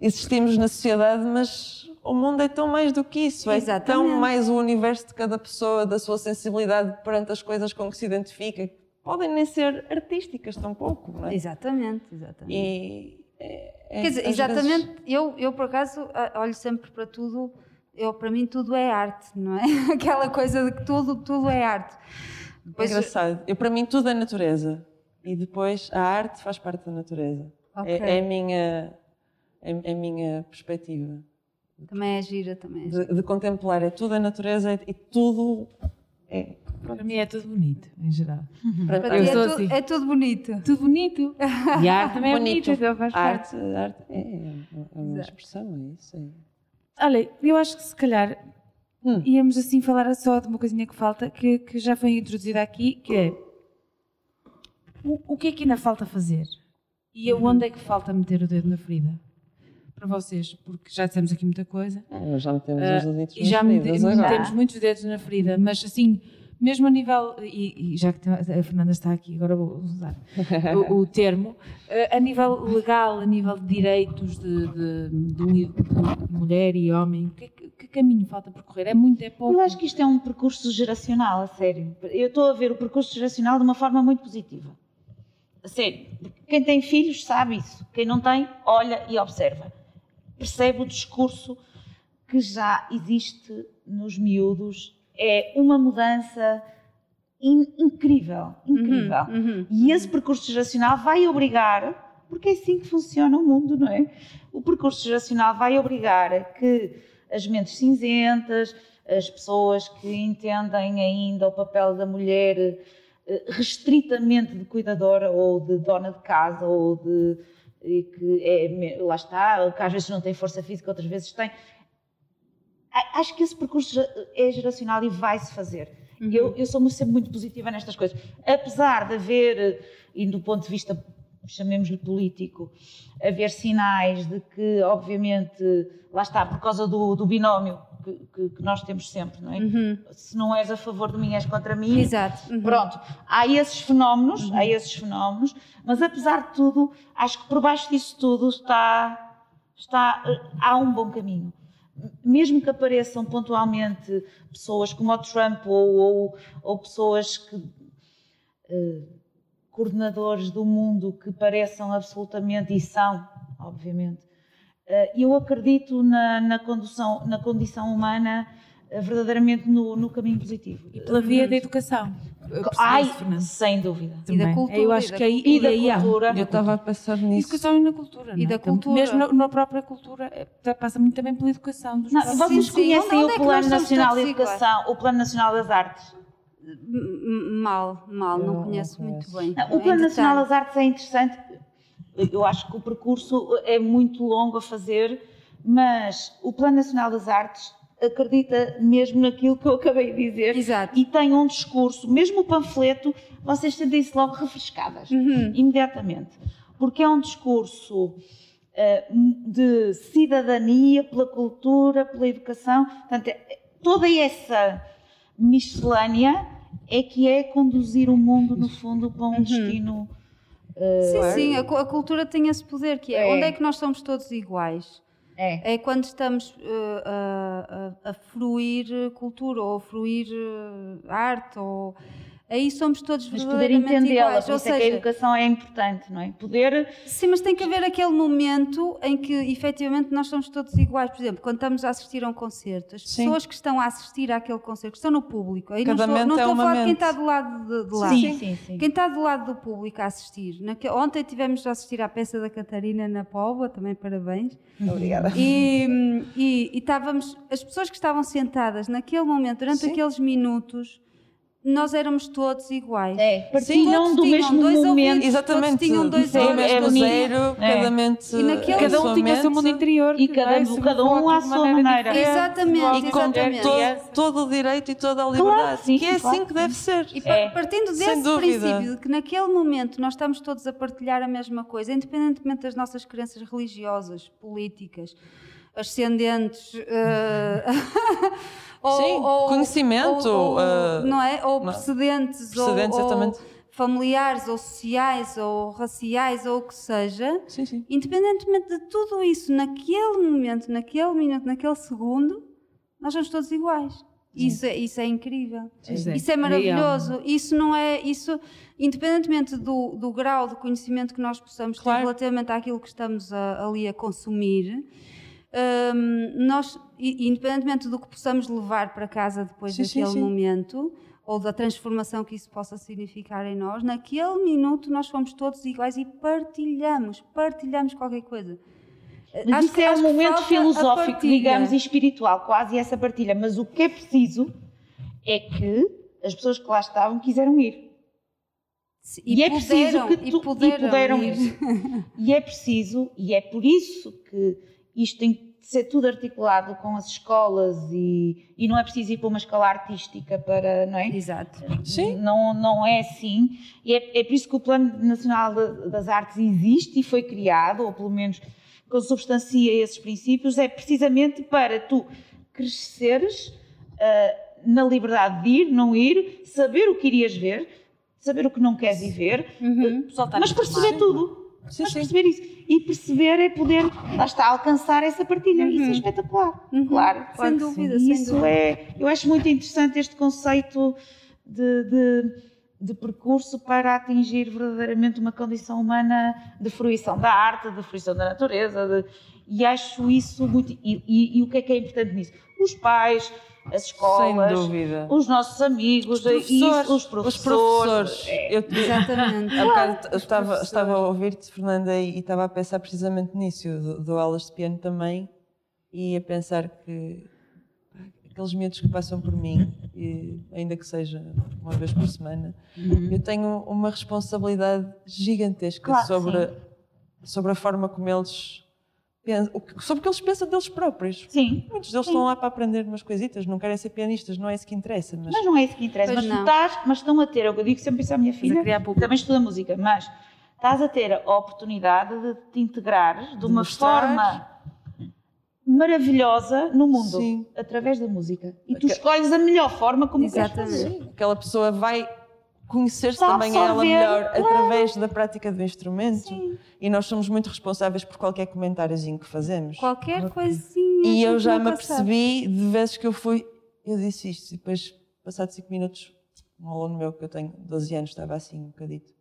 existimos na sociedade, mas o mundo é tão mais do que isso. É Exatamente. tão mais o universo de cada pessoa, da sua sensibilidade perante as coisas com que se identifica. que Podem nem ser artísticas tão pouco, não é? Exatamente, exatamente. E é- é- Quer dizer, exatamente, vezes- eu, eu por acaso olho sempre para tudo, eu, para mim tudo é arte, não é? <laughs> Aquela coisa de que tudo, tudo é arte. É Depois- engraçado. Eu, para mim, tudo é natureza. E depois a arte faz parte da natureza. Ok. É, é a minha, é, é a minha perspectiva. Também é gira, também é gira. De, de contemplar. É tudo a natureza e tudo é. Para mim é tudo bonito, em geral. Para, Para Eu ti é, sou tu- assim. é tudo bonito. Tudo bonito. <laughs> E a arte também é Bonito. bonita, então faz a parte. arte, arte é, é uma Exato. expressão, é isso. É. Olha, eu acho que se calhar Hum. íamos assim falar só de uma coisinha que falta, que, que já foi introduzida aqui, que é o, o que é que ainda falta fazer? E aonde é que falta meter o dedo na ferida? Para vocês, porque já dissemos aqui muita coisa. Nós já metemos Ah, os deditos e já feridas mete- agora. metemos muitos dedos na ferida, mas assim, mesmo a nível, e, e já que a Fernanda está aqui, agora vou usar o, o termo, eh, a nível legal, a nível de direitos de, de- de- de mulher e homem, que, que- que caminho falta percorrer? É muito, é pouco? Eu acho que isto é um percurso geracional, a sério. Eu estou a ver o percurso geracional de uma forma muito positiva. A sério. Quem tem filhos sabe isso. Quem não tem, olha e observa. Percebe o discurso que já existe nos miúdos. É uma mudança in- incrível, incrível. Uhum. E esse percurso geracional vai obrigar, porque é assim que funciona o mundo, não é? O percurso geracional vai obrigar a que as mentes cinzentas, as pessoas que entendem ainda o papel da mulher eh, restritamente de cuidadora ou de dona de casa ou de e que é, lá está, que às vezes não tem força física, outras vezes tem. Acho que esse percurso é geracional e vai-se fazer. Eu, eu sou sempre muito positiva nestas coisas. Apesar de haver, e do ponto de vista, chamemos-lhe político, haver sinais de que, obviamente, lá está, por causa do, do binómio que, que- que nós temos sempre, não é? Se não és a favor de mim, és contra mim. Exato. Uhum. Pronto, há esses fenómenos, há esses fenómenos, mas apesar de tudo, acho que por baixo disso tudo está, está, eh, há um bom caminho. Mesmo que apareçam pontualmente pessoas como o Trump ou, ou, ou pessoas que eh, coordenadores do mundo que pareçam absolutamente e são, obviamente. Eh, Eu acredito na, na, condução, na condição humana eh, verdadeiramente no, no caminho positivo. E pela via da educação. Ai, sem dúvida. E da Também. cultura, Eu acho que aí, E da aí cultura. Eu estava a pensar nisso. Educação e na cultura. E não é? da cultura. Mesmo na, na própria cultura, é, passa muito também pela educação dos Não, vocês sim. conhecem é o nós Plano Nacional de iguais? Educação, o Plano Nacional das Artes? Mal, mal, não não conheço muito conheço. bem. Não, o Plano Nacional detalhe. das Artes é interessante. Eu acho que o percurso é muito longo a fazer, mas o Plano Nacional das Artes acredita mesmo naquilo que eu acabei de dizer Exato. e tem um discurso, mesmo o panfleto, vocês sentem-se logo refrescadas, Uhum. imediatamente, porque é um discurso eh, de cidadania pela cultura, pela educação, portanto, é- toda essa miscelânea é que é conduzir o mundo, no fundo, para um destino. Sim, sim, a, a cultura tem esse poder que é, É. onde é que nós somos todos iguais? É. É quando estamos a, a, a fruir cultura ou a fruir eh, arte ou aí somos todos Mas poder verdadeiramente entendê-la, iguais. por Ou isso é que a seja, educação é importante, não é? Poder sim, mas tem que haver aquele momento em que efetivamente nós somos todos iguais. Por exemplo, quando estamos a assistir a um concerto, as Sim. pessoas que estão a assistir àquele concerto, que estão no público, aí Cada não estou, mente não é estou a falar de quem mente. está do lado de, de lá. Sim, sim, sim. Quem está do lado do público a assistir. Naque- Ontem tivemos a assistir à peça da Catarina na Póvoa, também parabéns. Obrigada. E, e, e estávamos, as pessoas que estavam sentadas naquele momento, durante Sim. aqueles minutos, nós éramos todos iguais. é, partilham Todos do mesmo dois momento. ouvidos. Exatamente, Todos tinham dois é- olhos, bonito. zero, É. cada mente E naquele- Cada um tinha o seu mundo interior. E cada- se cada um à sua maneira maneira. Exatamente, e com exatamente. todo, todo o direito e toda a Claro, liberdade, sim, que é claro. assim que deve ser. E É. partindo desse princípio de que naquele momento nós estamos todos a partilhar a mesma coisa, independentemente das nossas crenças religiosas, políticas, ascendentes, eh, <laughs> ou, Sim, conhecimento, ou- ou- eh, não é? Ou não. precedentes, Precedentes, ou, ou exatamente. familiares, ou sociais, ou raciais, ou o que seja. Sim, sim. Independentemente de tudo isso, naquele momento, naquele minuto, naquele segundo, nós somos todos iguais. Isso é, isso é incrível. Pois é. Isso é maravilhoso. Isso não é. Isso, independentemente do, do grau de conhecimento que nós possamos ter Claro. relativamente àquilo que estamos a- ali a consumir, hum, nós, independentemente do que possamos levar para casa depois Sim, sim, daquele sim. momento, ou da transformação que isso possa significar em nós, naquele minuto nós fomos todos iguais e partilhamos, partilhamos qualquer coisa. Mas Acho isso que- é um momento filosófico, digamos, e espiritual, quase essa partilha. Mas o que é preciso é que as pessoas que lá estavam quiseram ir. E, E, é preciso puderam, que tu, e puderam, ir. ir. E é preciso, e é por isso que isto tem que ser tudo articulado com as escolas e, e não é preciso ir para uma escola artística para, não é? Exato. Sim. Não, não é assim. E é, é por isso que o Plano Nacional das Artes existe e foi criado, ou pelo menos consubstancia esses princípios, é precisamente para tu cresceres ah, na liberdade de ir, não ir, saber o que irias ver, saber o que não queres ir ver, Uhum. está mas perceber tudo. Sim, mas perceber isso. E perceber é poder, lá está, alcançar essa partilha. Isso é espetacular. Uhum. Claro. Sem claro que dúvida, sim. sem Isso dúvida. é. Eu acho muito interessante este conceito de, de, de percurso para atingir verdadeiramente uma condição humana de fruição da arte, de fruição da natureza. de- e acho isso muito. E, e- e o que é que é importante nisso? Os pais, as Sem escolas, dúvida. os nossos amigos, Os e isso, professores. os professores. Os professores. Eu, Exatamente. Bocado eu estava, estava a ouvir-te, Fernanda, e, e estava a pensar precisamente nisso. Eu dou- dou aulas de piano também e a pensar que aqueles miúdos que passam por mim, e ainda que seja uma vez por semana, eu tenho uma responsabilidade gigantesca Claro sobre, sobre a forma como eles sobre o que eles pensam deles próprios. Sim. Muitos deles estão lá para aprender umas coisitas, não querem ser pianistas, não é isso que interessa, mas Mas não é isso que interessa. Pois mas tu não. estás, mas estão a ter, é o que eu digo sempre isso à minha filha, criar público. também estuda música, mas estás a ter a oportunidade de te integrares de uma mostrar. forma maravilhosa no mundo, Sim. através da música. E tu Ok. escolhes a melhor forma como queres fazer. Sim, aquela pessoa vai conhecer-se também a ela absorver, melhor claro. através da prática do instrumento. E nós somos muito responsáveis por qualquer comentáriozinho que fazemos. Qualquer coisinha. E eu já me apercebi de vezes que eu fui, eu disse isto, e depois, passado 5 minutos, um aluno meu que eu tenho 12 anos estava assim um bocadito,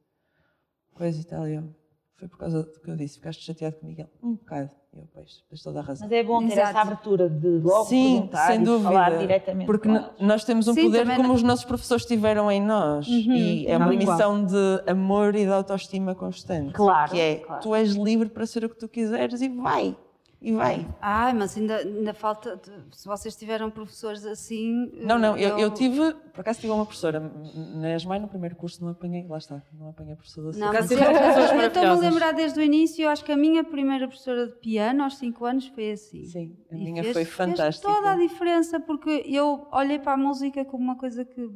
coisa e tal, e eu, foi por causa do que eu disse, ficaste chateado comigo? Ele, um bocado. E eu, pois, tens toda a razão. Mas é bom ter Exato. essa abertura de logo Sim, perguntar sem e dúvida. falar diretamente Porque nós temos um Sim, poder como não- os nossos professores tiveram em nós. E é uma e qual. missão de amor e de autoestima constante. Claro, Que é, claro. tu és livre para ser o que tu quiseres e vai. E vai. Ai, mas ainda, ainda falta. de- Se vocês tiveram professores assim. Não, não, eu, eu tive, por acaso tive uma professora, na ESMAI no primeiro curso não apanhei, lá está, não apanhei a professora assim. Não, mas eu, eu estou-me a lembrar desde o início, eu acho que a minha primeira professora de piano, aos 5 anos, foi assim. Sim, a E minha fez- foi fez fantástica. toda a diferença, porque eu olhei para a música como uma coisa que,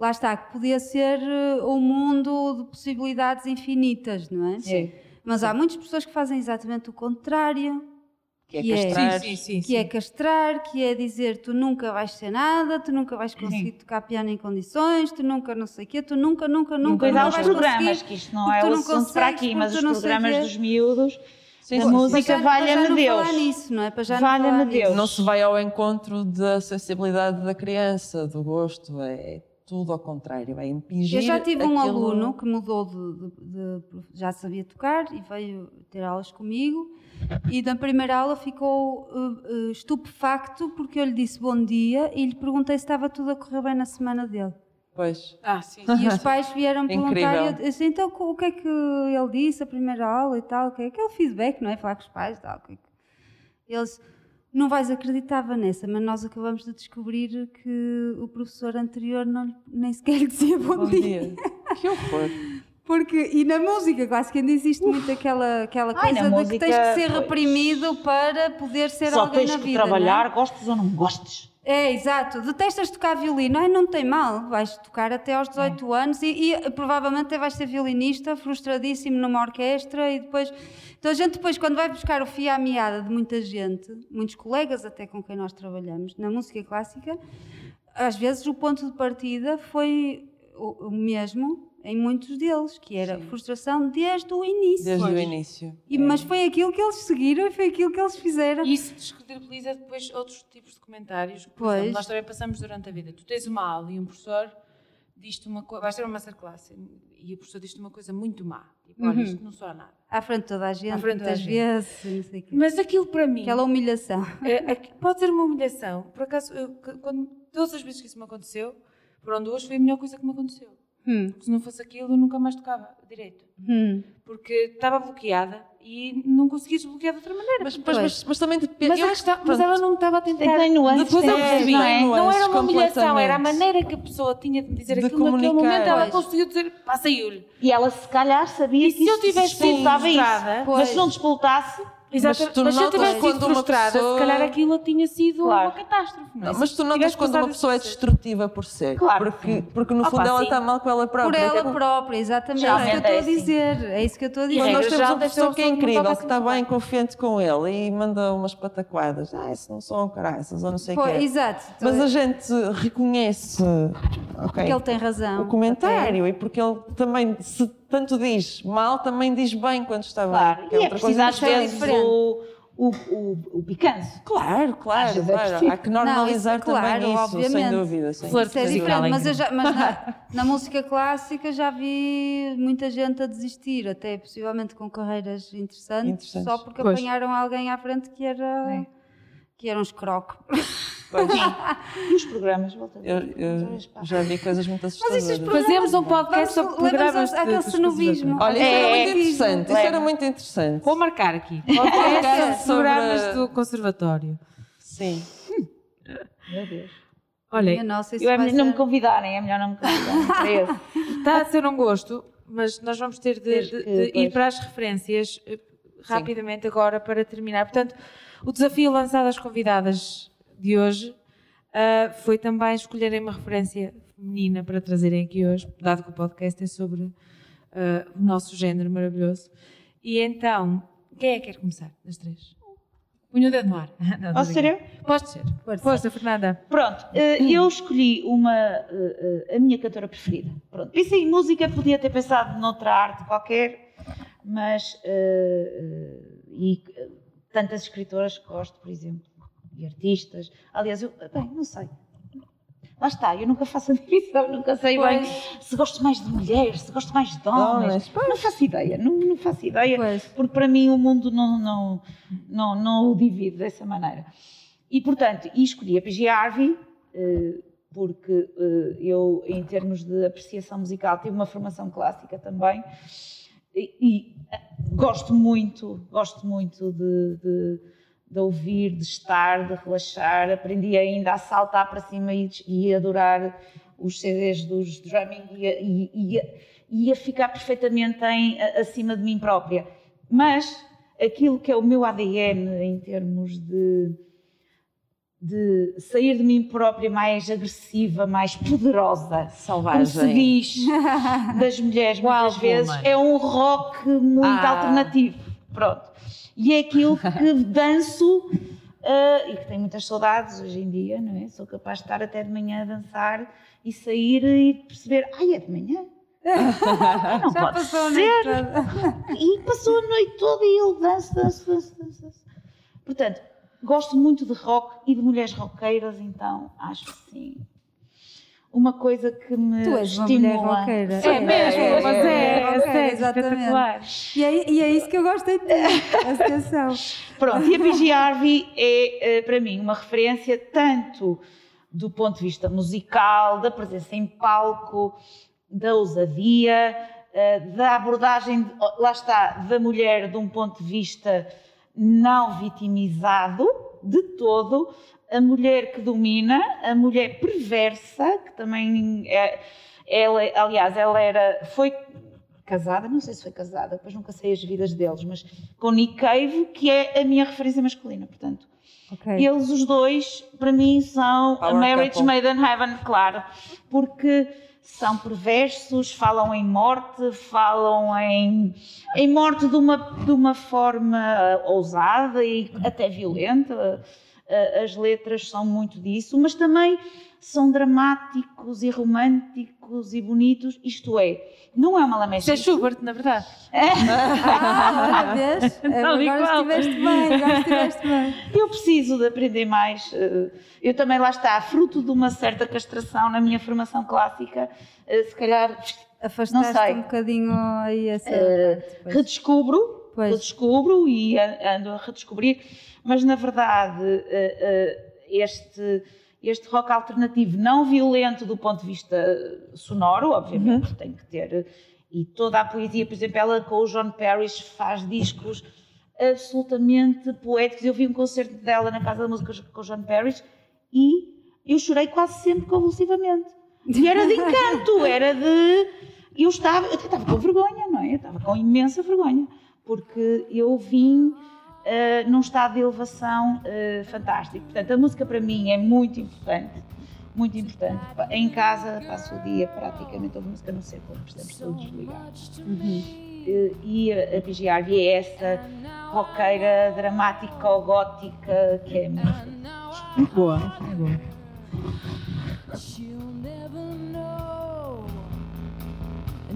lá está, que podia ser eh, um mundo de possibilidades infinitas, não é? Sim. Mas há muitas pessoas que fazem exatamente o contrário, Que é que é- castrar. Sim, sim, sim. que é castrar, que é dizer tu nunca vais ser nada, tu nunca vais conseguir tocar piano em condições, tu nunca não sei o quê, tu nunca, nunca, nunca, Depois nunca há os vais programas, conseguir. que isto não é tu o não assunto para aqui, mas os programas dos miúdos, Sim, a música, valha-me não Deus. falar nisso, não é? Para já não Deus. nisso. Não se vai ao encontro da sensibilidade da criança, do gosto. É, tudo ao contrário, é impingir Eu já tive um aquilo- aluno que mudou de, de- de- já sabia tocar e veio ter aulas comigo e na primeira aula ficou eh, eh, estupefacto porque eu lhe disse bom dia e lhe perguntei se estava tudo a correr bem na semana dele. Pois, Ah, sim. E os <laughs> pais vieram perguntar Incrível. eu disse, então o que é que ele disse a primeira aula e tal, que é aquele feedback, não é? Falar com os pais e tal. é que- Eles, não vais acreditar, Vanessa, mas nós acabamos de descobrir que o professor anterior não, nem sequer lhe dizia bom, bom dia. dia. <laughs> Que horror. Porque, e na música, quase que ainda existe muito aquela, aquela Ai, coisa de que tens que música, ser pois. reprimido para poder ser Só alguém tens na que vida. não é? trabalhar, gostes ou não gostes. É, exato. Detestas tocar violino, Ai, não tem mal. Vais tocar até aos 18 anos e, e, provavelmente até vais ser violinista, frustradíssimo numa orquestra e depois. Então a gente depois, quando vai buscar o fio à meada de muita gente, muitos colegas até com quem nós trabalhamos, na música clássica, às vezes o ponto de partida foi o mesmo em muitos deles, que era frustração desde o início. Desde o início. E- mas foi aquilo que eles seguiram e foi aquilo que eles fizeram. E isso descredibiliza depois outros tipos de comentários. Pois. exemplo, nós também passamos durante a vida. Tu tens uma aula e um professor diz-te uma coisa, vais ter uma masterclass e o professor diz-te uma coisa muito má. Tipo, olha, isto não soa nada. À frente de toda a gente, À frente muitas vezes. Mas aquilo para mim Aquela humilhação. é- é pode ser uma humilhação. Por acaso, eu, quando, todas as vezes que isso me aconteceu, foram duas, foi a melhor coisa que me aconteceu. Hum, Porque se não fosse aquilo, eu nunca mais tocava direito. hum. Porque estava bloqueada e não conseguia desbloquear de outra maneira. Mas, mas, Pois. mas, mas também depende. Mas, eu a acho que- questão- mas ela não estava a tentar. Tem nuances, Depois eu percebi. não é? Não era uma humilhação, era a maneira que a pessoa tinha de me dizer De aquilo naquele momento. Ela conseguiu dizer, passa Yuri. E ela se calhar sabia E que se eu tivesse sido frustrada? Mas se não disputasse, Exato, Mas tu mas, se eu notas tivesse sido quando uma frustrada, pessoa- se calhar aquilo tinha sido Claro. uma catástrofe. Não, é? Não, mas Se tu notas quando uma pessoa é destrutiva por ser. Claro que Porque, porque no Opa, fundo ela está mal com ela Por própria. ela própria, exatamente. É isso que eu estou é a dizer. É isso que eu estou a dizer. Mas regra nós temos um uma é pessoa que não incrível, que está bem confiante com ele e manda umas pataquadas. Ah, isso não são caraças, ou não sei o que é. exato. Mas a gente reconhece ok, Que ele tem razão. o comentário e porque ele também, se tanto diz mal, também diz bem quando está claro. bem. que é E é outra preciso coisa às é vezes o, o, o, o picanço. Claro, claro, é claro. Há que normalizar Não, isso, claro, também isso, sem obviamente. dúvida. Sem Isso é diferente, é mas, eu já, mas na, na música clássica já vi muita gente a desistir, até possivelmente com carreiras interessantes, Interessantes. só porque Pois. apanharam alguém à frente que era, É. que era um escroque. Pois, E <laughs> os programas, volta a eu, eu já vi coisas muito assustadoras. os Fazemos um podcast Vamos- sobre programas de, cenobismo. conservatórios. Olha, isso era É, muito interessante. Isso era muito interessante. Vou marcar aqui. Marcar Podcast sobre- programas do conservatório. Sim. Meu Deus. Olha, Minha nossa, isso Eu é melhor não me ser- convidarem, é melhor não me convidarem <laughs> está a ser um gosto, mas nós vamos ter de, de- de ir para as referências eh, rapidamente agora para terminar. Portanto, o desafio lançado às convidadas de hoje ah, foi também escolherem uma referência feminina para trazerem aqui hoje, dado que o podcast é sobre ah, o nosso género maravilhoso. E então, quem é que quer começar das três? Punha o dedo no ar. <laughs> Não, Posso ser brincar. Pode ser. Força, Fernanda. Pronto, eh, eu escolhi uma, eh, eh, a minha cantora preferida. Pronto, pensei em música, podia ter pensado noutra arte qualquer, mas. e tantas escritoras que gosto, por exemplo, e artistas. Aliás, eu. Bem, não sei. Lá está, eu nunca faço <laughs> a divisão, nunca sei bem se gosto mais de mulheres, se gosto mais de homens. Pois. Não faço ideia, não, não faço ideia Pois. porque para mim o mundo não, não, não, não o divide dessa maneira. E, portanto, e escolhi a PG Harvey, eh, porque eh, eu, em termos de apreciação musical, tive uma formação clássica também, e, e, eh, gosto muito, gosto muito de, de, de ouvir, de estar, de relaxar, aprendi ainda a saltar para cima e, e adorar os CDs dos drumming e, a- e, e, a- e a ficar perfeitamente em, acima de mim própria. Mas aquilo que é o meu ADN em termos de, de sair de mim própria mais agressiva, mais poderosa, como se Selvagem. diz <laughs> das mulheres muitas Wild vezes, woman. é um rock muito Ah. alternativo. Pronto. E é aquilo <laughs> que danço ah, e que tenho muitas saudades hoje em dia, não é? Sou capaz de estar até de manhã a dançar e sair e perceber, ai, é de manhã? <laughs> Não Já pode passou a ser. noite toda. <laughs> E passou a noite toda e ele dança, dança, dança. dança. Portanto, gosto muito de rock e de mulheres roqueiras, então acho que sim. Uma coisa que me Tu és uma mulher estimula. roqueira. É mesmo, É, mas é, é, é, é, ok, sério, exatamente. espetacular. E é, e é isso que eu gosto em ti, atenção. <laughs> Pronto, e a PG Harvey é, eh, para mim, uma referência tanto do ponto de vista musical, da presença em palco, da ousadia, eh, da abordagem, de- lá está, da mulher de um ponto de vista não vitimizado, de todo, a mulher que domina, a mulher perversa, que também é, ela, aliás, ela era, foi casada, não sei se foi casada, depois nunca sei as vidas deles, mas com Nick Cave, que é a minha referência masculina, portanto. Ok. Eles, os dois, para mim, são a Marriage couple. Made in Heaven, claro, porque são perversos, falam em morte, falam em, em morte de uma, de uma forma ah, ousada e até violenta. Ah, As letras são muito disso, mas também são dramáticos e românticos e bonitos, isto é, não é uma Isso é lamechice. Schubert, na verdade. Ah, olha, vês? É, e agora qual. estiveste bem, agora estiveste bem. Eu preciso de aprender mais. eh, Eu também, lá está, fruto de uma certa castração na minha formação clássica, eh, se calhar Não Afastaste sei. um bocadinho aí essa Eh, parte, pois. Pois. redescubro e ando a redescobrir, mas na verdade eh, eh, este, este rock alternativo não violento do ponto de vista sonoro, obviamente, Uhum. tem que ter, e toda a poesia, por exemplo, ela com o John Parrish faz discos absolutamente poéticos. Eu vi um concerto dela na Casa da Música com o John Parrish e eu chorei quase sempre convulsivamente. E era de encanto, era de. Eu estava, eu estava com vergonha, não é? Eu estava com imensa vergonha, porque eu vim eh, num estado de elevação eh, fantástico. Portanto, a música para mim é muito importante, muito importante. Em casa passo o dia praticamente a música, não quando precisamos estou desligada. Eh, E a, a Harvey é essa roqueira dramática ou gótica que é. Muito boa, muito boa.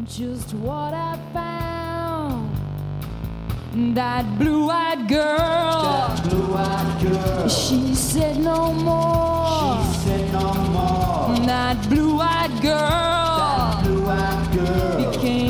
Just what I found. That blue-eyed girl. Blue-eyed girl, She said no more. she said no more. That blue-eyed girl Blue-eyed girl, became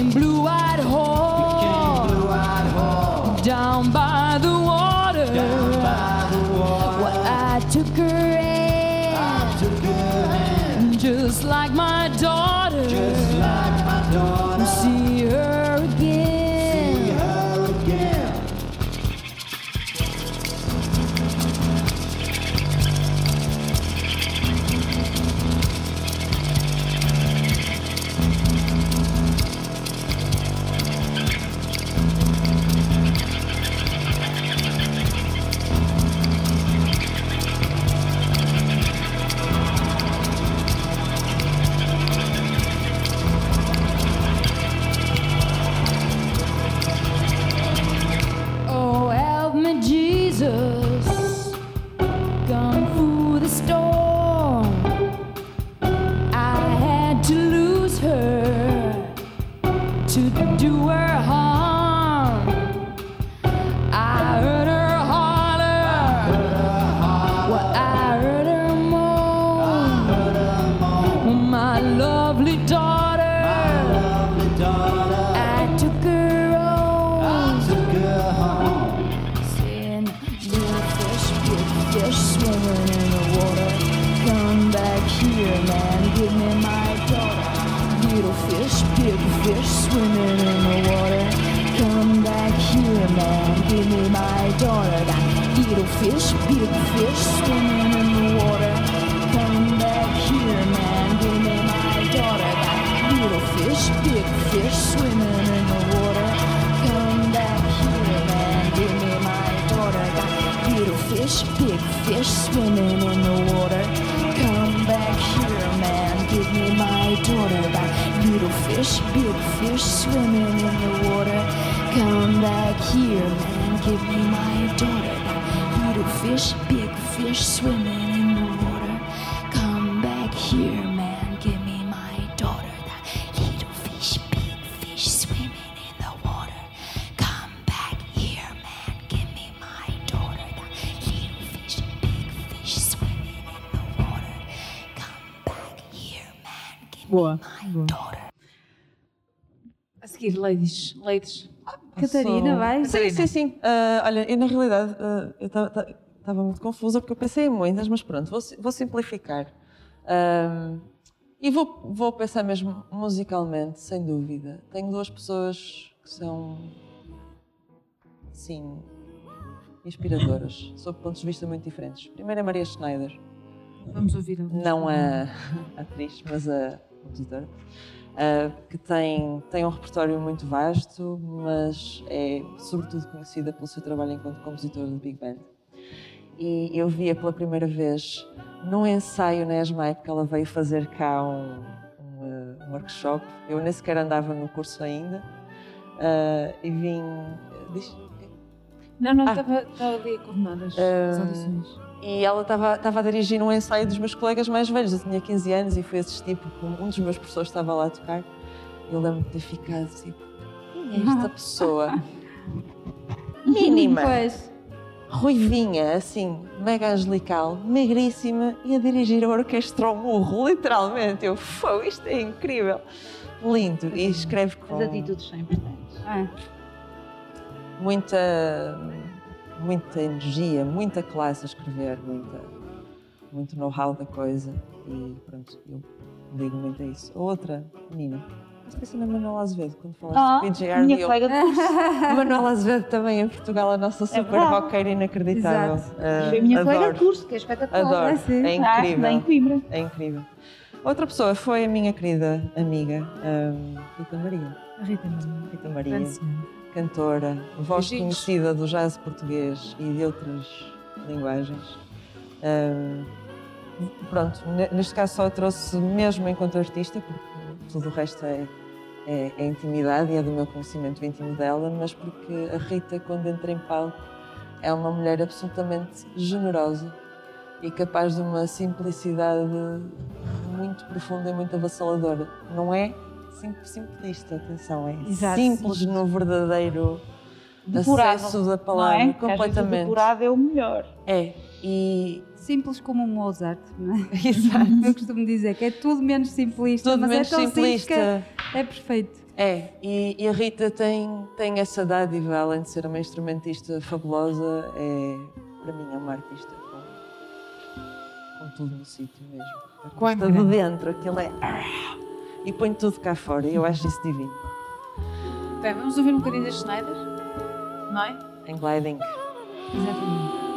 swimming in the water. Come back here, man, give me my daughter. Little fish, big fish swimming in the water. Come back here, man, give me my daughter. Little fish, big fish swimming in the water. Come back here, man, give me my daughter. Little fish, big fish swimming in the water. Fish, big fish swimming in the water. Come back here, man, give me my daughter. That little fish, big fish swimming in the water. Come back here, man, give me my daughter. That little fish, big fish swimming Boa. Boa. A seguir, ladies. Ladies. Catarina, Sou- vai? Sim, sim, sim. Ah, olha, eu na realidade ah, eu estava muito confusa porque eu pensei em muitas, mas pronto, vou, vou simplificar. Ahm, e vou, vou pensar mesmo musicalmente, sem dúvida. Tenho duas pessoas que são, sim, inspiradoras, sob pontos de vista muito diferentes. Primeiro é Maria Schneider, Vamos ouvir a não a <laughs> atriz, mas a compositora, ah, que tem, tem um repertório muito vasto, mas é sobretudo conhecida pelo seu trabalho enquanto compositora de Big Band. E eu via pela primeira vez num ensaio na ESMAI, porque ela veio fazer cá um, um, ah, um workshop. Eu nem sequer andava no curso ainda. ah, e vim. diz- Não, não, Ah. estava estava ali a coordenar as, Ah, as audições. E ela estava a dirigir um ensaio dos meus colegas mais velhos. Eu tinha 15 anos e fui assistir porque um dos meus professores estava lá a tocar. Eu lembro-me de ter ficado tipo, quem é esta <laughs> pessoa? Mínima, Pois. ruivinha, assim, mega angelical, magríssima e a dirigir a orquestra ao murro, literalmente. Eu, "Fô, isto é incrível. Lindo. E escreve com As atitudes são importantes. É. muita, muita energia, muita classe a escrever, muita, muito know-how da coisa e pronto, eu ligo muito a isso. Outra menina, esqueci da Manuela Azevedo quando falaste Ah, de PJR. minha eu- colega de curso. <laughs> Manuela Azevedo também em Portugal, a nossa super verdade. roqueira inacreditável. Exato. Ah, Foi a minha colega de adoro, curso, que é espetacular. adoro, Ah, é Ah, incrível. bem em Coimbra. É incrível. Outra pessoa foi a minha querida amiga ah, Rita Maria. A Rita Maria. Rita Maria. Grande senhora. Cantora, voz Beijinhos. conhecida do jazz português e de outras linguagens. Ahm, pronto, ne- neste caso só a trouxe mesmo enquanto artista, porque tudo o resto é, é, é intimidade e é do meu conhecimento íntimo dela, mas porque a Rita, quando entra em palco, é uma mulher absolutamente generosa e capaz de uma simplicidade muito profunda e muito avassaladora. Não é sim- simplista, atenção, é Exato. simples no verdadeiro Depurado, acesso da Não palavra, é? Que às vezes o completamente. depurado é o melhor. É, e Simples como um Mozart, não é? <laughs> exato, Eu costumo dizer que é tudo menos simplista, tudo mas menos é tão simplista. simples que é perfeito. É, e, e a Rita tem, tem essa dádiva, além de ser uma instrumentista fabulosa, é, para mim é uma artista com, com tudo no sítio mesmo. Está de dentro, aquilo é. E põe tudo cá fora, e eu acho isso divino. Bem, vamos ouvir um bocadinho da Schneider, não é? Em gliding. Exatamente.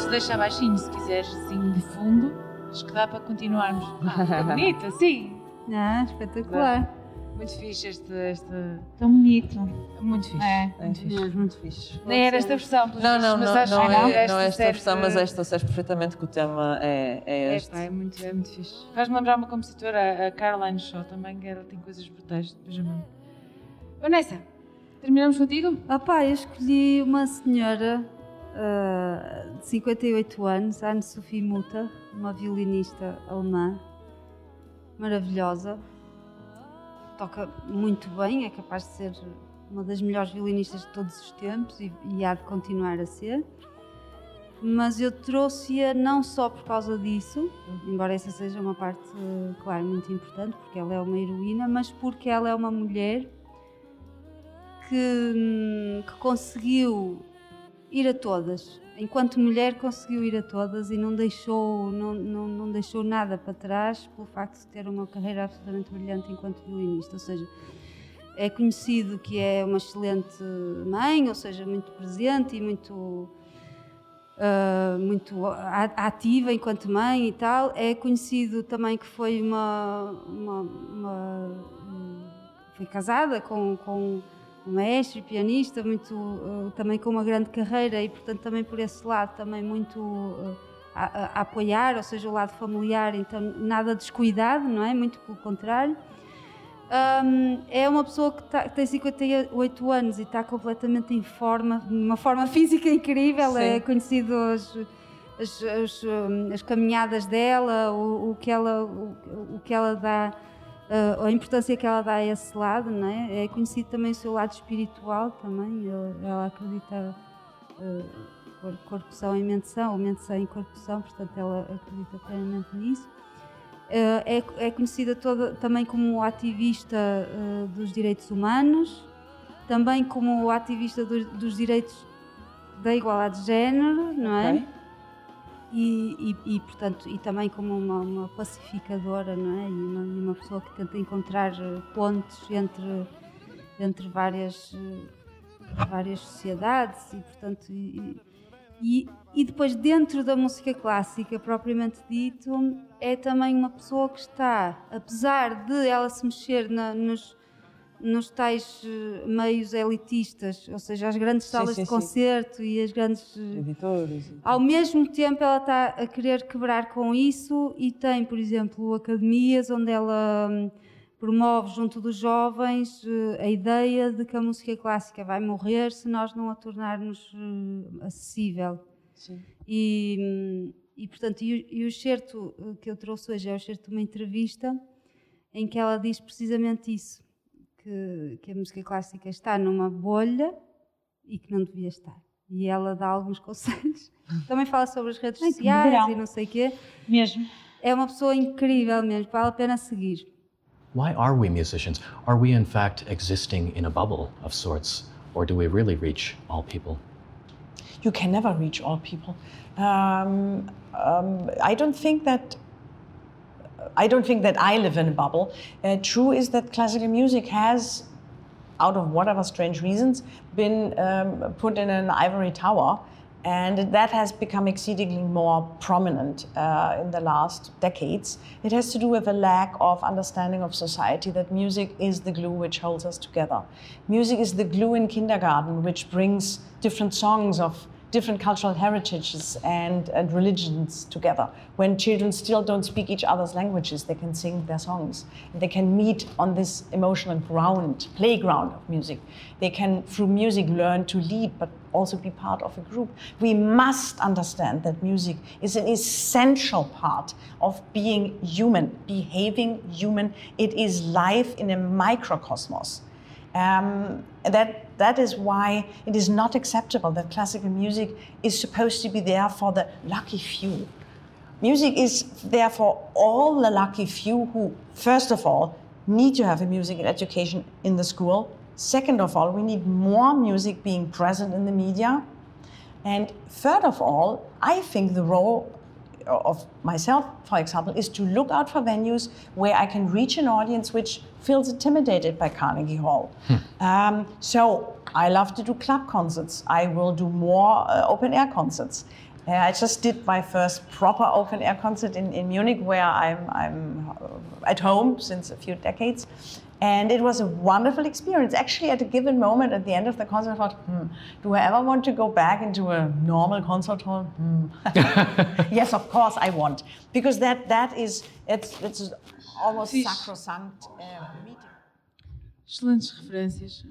Posso deixar baixinho se quiseres, assim, de fundo. Acho que dá para continuarmos. <laughs> Ah, bonito, sim. Ah, espetacular. Muito fixe este, este... Tão bonito. Muito fixe. É. Muito fixe. Mesmo muito fixe. Nem era esta versão, pelos Não, vistos, não, mas não, acho não, que é, esta não é esta versão, mas esta serve perfeitamente que o tema é, é É, este. pá, é muito, é muito fixe. Faz-me lembrar uma compositora, a Caroline Shaw, também, que ela tem coisas brutais. Veja mesmo. Vanessa, terminamos contigo? Opá, eu escolhi uma senhora ah, de 58 anos, Anne-Sophie Mutter, uma violinista alemã, maravilhosa. Toca muito bem, é capaz de ser uma das melhores violinistas de todos os tempos e, e há de continuar a ser. Mas eu trouxe-a não só por causa disso, embora essa seja uma parte, claro, muito importante, porque ela é uma heroína, mas porque ela é uma mulher que, hum, que conseguiu ir a todas. Enquanto mulher conseguiu ir a todas e não deixou, não, não, não deixou nada para trás pelo facto de ter uma carreira absolutamente brilhante enquanto violinista. Ou seja, é conhecido que é uma excelente mãe, ou seja, muito presente e muito ah, muito ativa enquanto mãe e tal. É conhecido também que foi uma, uma- uma- um, foi casada com, com um mestre e pianista, muito ah, também com uma grande carreira e portanto também por esse lado também muito ah, a, a- apoiar, ou seja, o lado familiar, então nada descuidado, não é? Muito pelo contrário. Hum, é uma pessoa que, tá- que tem 58 anos e está completamente em forma, de uma forma <laughs> física incrível. Sim. É conhecido as, as, as, as caminhadas dela, o, o que ela, o, o que ela dá, uh, a importância que ela dá a esse lado, não é? É conhecido também o seu lado espiritual também. Ela, ela acredita uh, cor- corrupção em menção, ou menção em corrupção, portanto ela acredita plenamente nisso. Eh, é, é conhecida toda, também como ativista eh, dos direitos humanos, também como ativista dos, dos direitos da igualdade de género, não é? Ok. E, e, e, portanto, e também como uma, uma pacificadora, não é? E uma, uma pessoa que tenta encontrar eh, pontes entre, entre várias, eh, várias sociedades e, portanto, e, e, e depois dentro da música clássica, propriamente dito, é também uma pessoa que está, apesar de ela se mexer na- nos, nos tais eh, meios elitistas, ou seja, as grandes Sim, salas sim, de sim. concerto e as grandes eh, Editores. ao mesmo tempo, ela está a querer quebrar com isso e tem, por exemplo, academias onde ela hum, promove junto dos jovens eh, a ideia de que a música clássica vai morrer se nós não a tornarmos acessível. Sim. E, hum, e portanto, e o, e o excerto eh, que eu trouxe hoje é o excerto de uma entrevista em que ela diz precisamente isso, que, que a música clássica está numa bolha e que não devia estar. E ela dá alguns <laughs> conselhos. Também fala sobre as redes Ai, sociais e não sei o quê. Mesmo. É uma pessoa incrível mesmo, vale a pena seguir. Why are we musicians? Are we, in fact, existing in a bubble of sorts, or do we really reach all people? you can never reach all people. Um, um, I don't think that. I don't think that I live in a bubble. Uh, true is that classical music has, out of whatever strange reasons, been um, put in an ivory tower, and that has become exceedingly more prominent uh, in the last decades. It has to do with a lack of understanding of society that music is the glue which holds us together. Music is the glue in kindergarten which brings different songs of different cultural heritages and, and religions together. When children still don't speak each other's languages, they can sing their songs. They can meet on this emotional ground, playground of music. They can, through music, learn to lead, but also be part of a group. We must understand that music is an essential part of being human, behaving human. It is life in a microcosmos. Um, that, that is why it is not acceptable that classical music is supposed to be there for the lucky few. Music is there for all the lucky few who, first of all, need to have a music education in the school. Second of all, we need more music being present in the media. And third of all, I think the role of myself, for example, is to look out for venues where I can reach an audience which feels intimidated by Carnegie Hall. Um, so I love to do club concerts. I will do more uh, open air concerts. Uh, I just did my first proper open air concert in, in Munich, where I'm, I'm uh, at home since a few decades. And it was a wonderful experience. Actually, at a given moment at the end of the concert, I thought, hmm, do I ever want to go back into a normal concert hall? Hmm. <laughs> yes, of course I want. Because that, that is, it's, it's almost Fixe. sacrosanct uh, meeting. Excelentes referências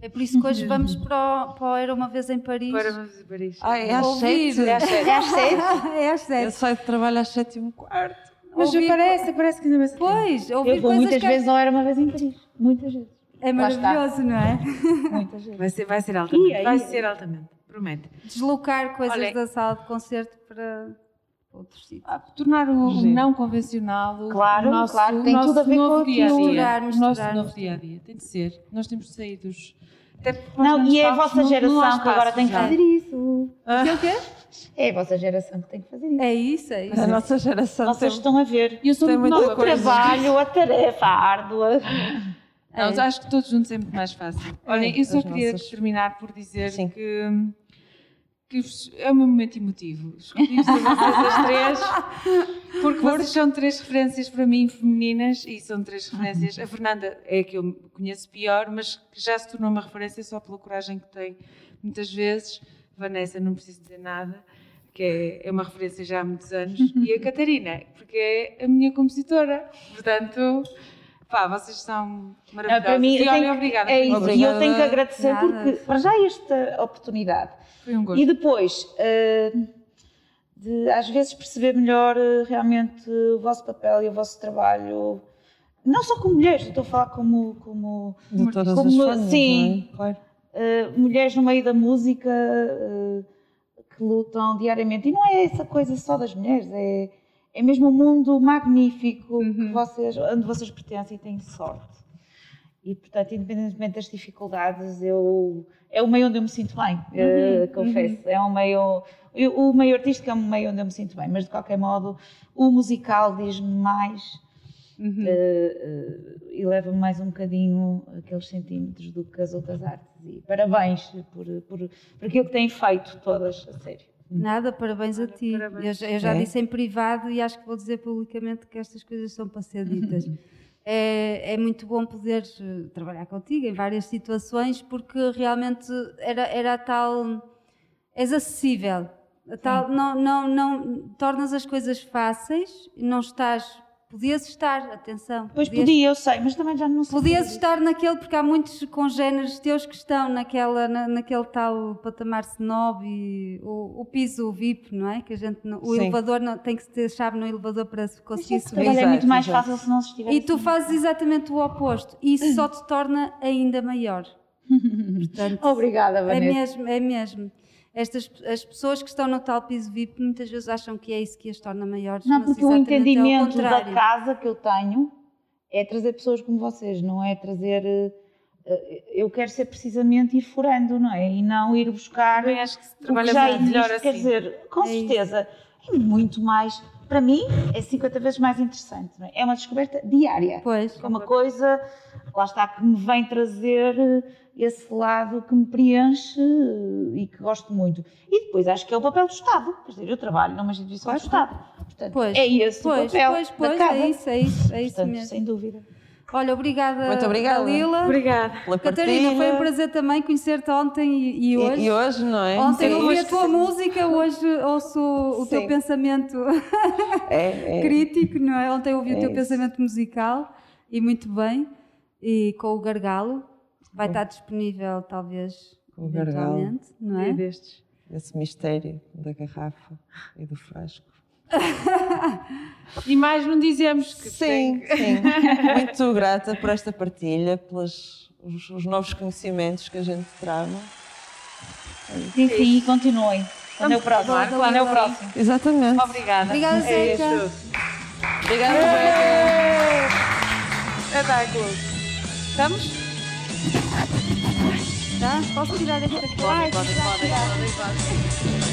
É por isso que hoje vamos para o, para o Era Uma Vez em Paris. para vamos a Paris. Ai, é às Ouvir. sete. <laughs> <laughs> É às sete. é às Eu sete. saio de trabalho às sete e um quarto. Mas Ouvir- parece, parece que ainda vai ser. Pois, ouvir Eu vou muitas que vezes ao Era Uma Vez em Paris. Muitas vezes. É maravilhoso, não é? <laughs> Muita gente. Vai ser, vai ser altamente. Aí? Vai ser altamente. Prometo. Deslocar coisas Olha- da sala de concerto para outros sítios. Ah, Tornar o, o não convencional o- Claro, o nosso, claro, o tem nosso tudo a ver com novo aquilo. dia a dia. Misturar, O nosso novo dia a dia. Tem de ser. Nós temos de sair dos. Até Não, e é a vossa não- não geração que agora tem que fazer isso. O quê, o quê? É a vossa geração que tem que fazer isso. É isso, é isso. A nossa geração Vocês tem- estão a ver E eu sou Tem muito muita nova. o trabalho, a tarefa árdua. <laughs> Não, mas acho que todos juntos é muito mais fácil. Olhem, eu só queria nossas- terminar por dizer Sim. que, é o meu momento emotivo. Escolhi-vos a vocês as três, porque vocês são três referências para mim femininas e são três referências. A Fernanda é a que eu conheço pior, mas que já se tornou uma referência só pela coragem que tem muitas vezes. Vanessa, não preciso dizer nada. Que é, é uma referência já há muitos anos, e a <laughs> Catarina, porque é a minha compositora. Portanto, pá, vocês são Não, maravilhosos. para mim, e eu olha, tenho, obrigada. é isso, e eu tenho que agradecer Nada. porque, para já, esta oportunidade. Foi um gosto. E depois, eh, de às vezes perceber melhor eh, realmente o vosso papel e o vosso trabalho, não só como mulheres, estou a falar como, como de todas como- as formas, sim. não é? Claro. Eh, mulheres no meio da música eh, que lutam diariamente. E não é essa coisa só das mulheres, é, é mesmo um mundo magnífico que vocês, onde vocês pertencem e têm sorte. E, portanto, independentemente das dificuldades, eu, é o meio onde eu me sinto bem, eh, confesso. É um meio. eu- o meio artístico é um meio onde eu me sinto bem, mas de qualquer modo, o musical diz-me mais Uhum. eh, eh, e leva-me mais um bocadinho aqueles centímetros do que as outras artes. E parabéns por, por, por aquilo que têm feito todas, a sério. Nada, parabéns a ti. parabéns. Eu, já- eu já É. disse em privado e acho que vou dizer publicamente que estas coisas são para ser ditas. é, é muito bom poder eh, trabalhar contigo em várias situações porque realmente era, era tal. És acessível. Tal, não, não, não tornas as coisas fáceis e não estás. Podias estar, atenção. Pois podias podia, eu sei, mas também já não sei. Podias estar naquele, porque há muitos congéneres teus que estão naquela, na- naquele tal patamar snob e o, o piso VIP, não é? Que a gente o Sim. elevador não, tem que ter chave no elevador para se conseguir Mas subir. é muito mais fácil se não se estiver E tu assim. fazes exatamente o oposto. E isso só te torna ainda maior. <laughs> Portanto, Obrigada, é Vanessa. mesmo, é mesmo. Estas, as pessoas que estão no tal piso VIP muitas vezes acham que é isso que as torna maiores. Não, mas porque o exatamente é entendimento da casa que eu tenho é trazer pessoas como vocês, não é trazer. eh, Eu quero ser precisamente ir furando, não é? E não ir buscar. Também acho que se o que trabalha já muito melhor existe, Quer assim. dizer, com É isso. certeza, é muito mais. Para mim, é 50 vezes mais interessante. é? É uma descoberta diária. Pois. É uma coisa, lá está, que me vem trazer eh, esse lado que me preenche eh, e que gosto muito. E depois acho que é o papel do Estado. Quer dizer, eu trabalho numa instituição do Estado. Portanto, Pois. é esse Pois, o papel pois, da pois, casa. é isso, é isso, é isso Portanto, mesmo. sem dúvida. Olha, obrigada, Muito obrigada. Dalila. Obrigada. Pela Catarina, foi um prazer também conhecer-te ontem e, e E- hoje. E, hoje, não é? Ontem Sim. ouvi a tua música, hoje ouço o teu Sim. pensamento É, é. <laughs> crítico, não é? Ontem ouvi o É teu isso. pensamento musical e muito bem, e com o Gargalo. Vai estar disponível, talvez, Com o Gargalo. eventualmente, não é? destes. Esse mistério da garrafa e do frasco. <laughs> E mais não dizemos que Sim, tem- sim. <laughs> Muito grata por esta partilha, pelos os, os novos conhecimentos que a gente trava. Sim, sim, e continuem. Quando é o próximo? claro, Quando é o claro. próximo? Exatamente. Obrigada. Obrigada, É Zeca. Obrigada. É da Globo. Estamos? Tá? Posso tirar esta aqui? Podem, podem, podem,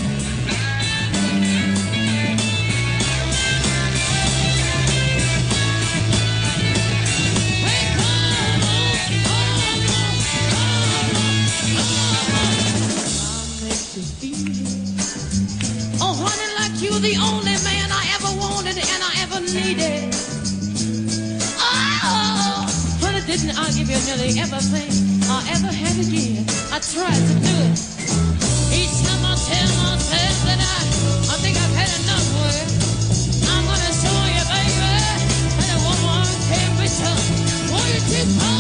you, the only man I ever wanted and I ever needed. Oh, honey, didn't I give you nearly everything I ever had to give? I tried to do it. Each time I tell myself that I, I think I've had enough work. I'm gonna show you, baby, that a woman can be tough. Won't you just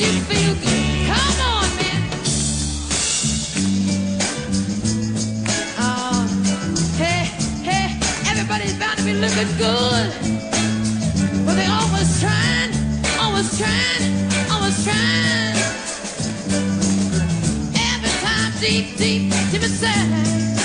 you feel good. Come on, man. Oh, hey, hey, everybody's bound to be looking good. But they always trying, always trying, always trying. Every time deep, deep, deep inside.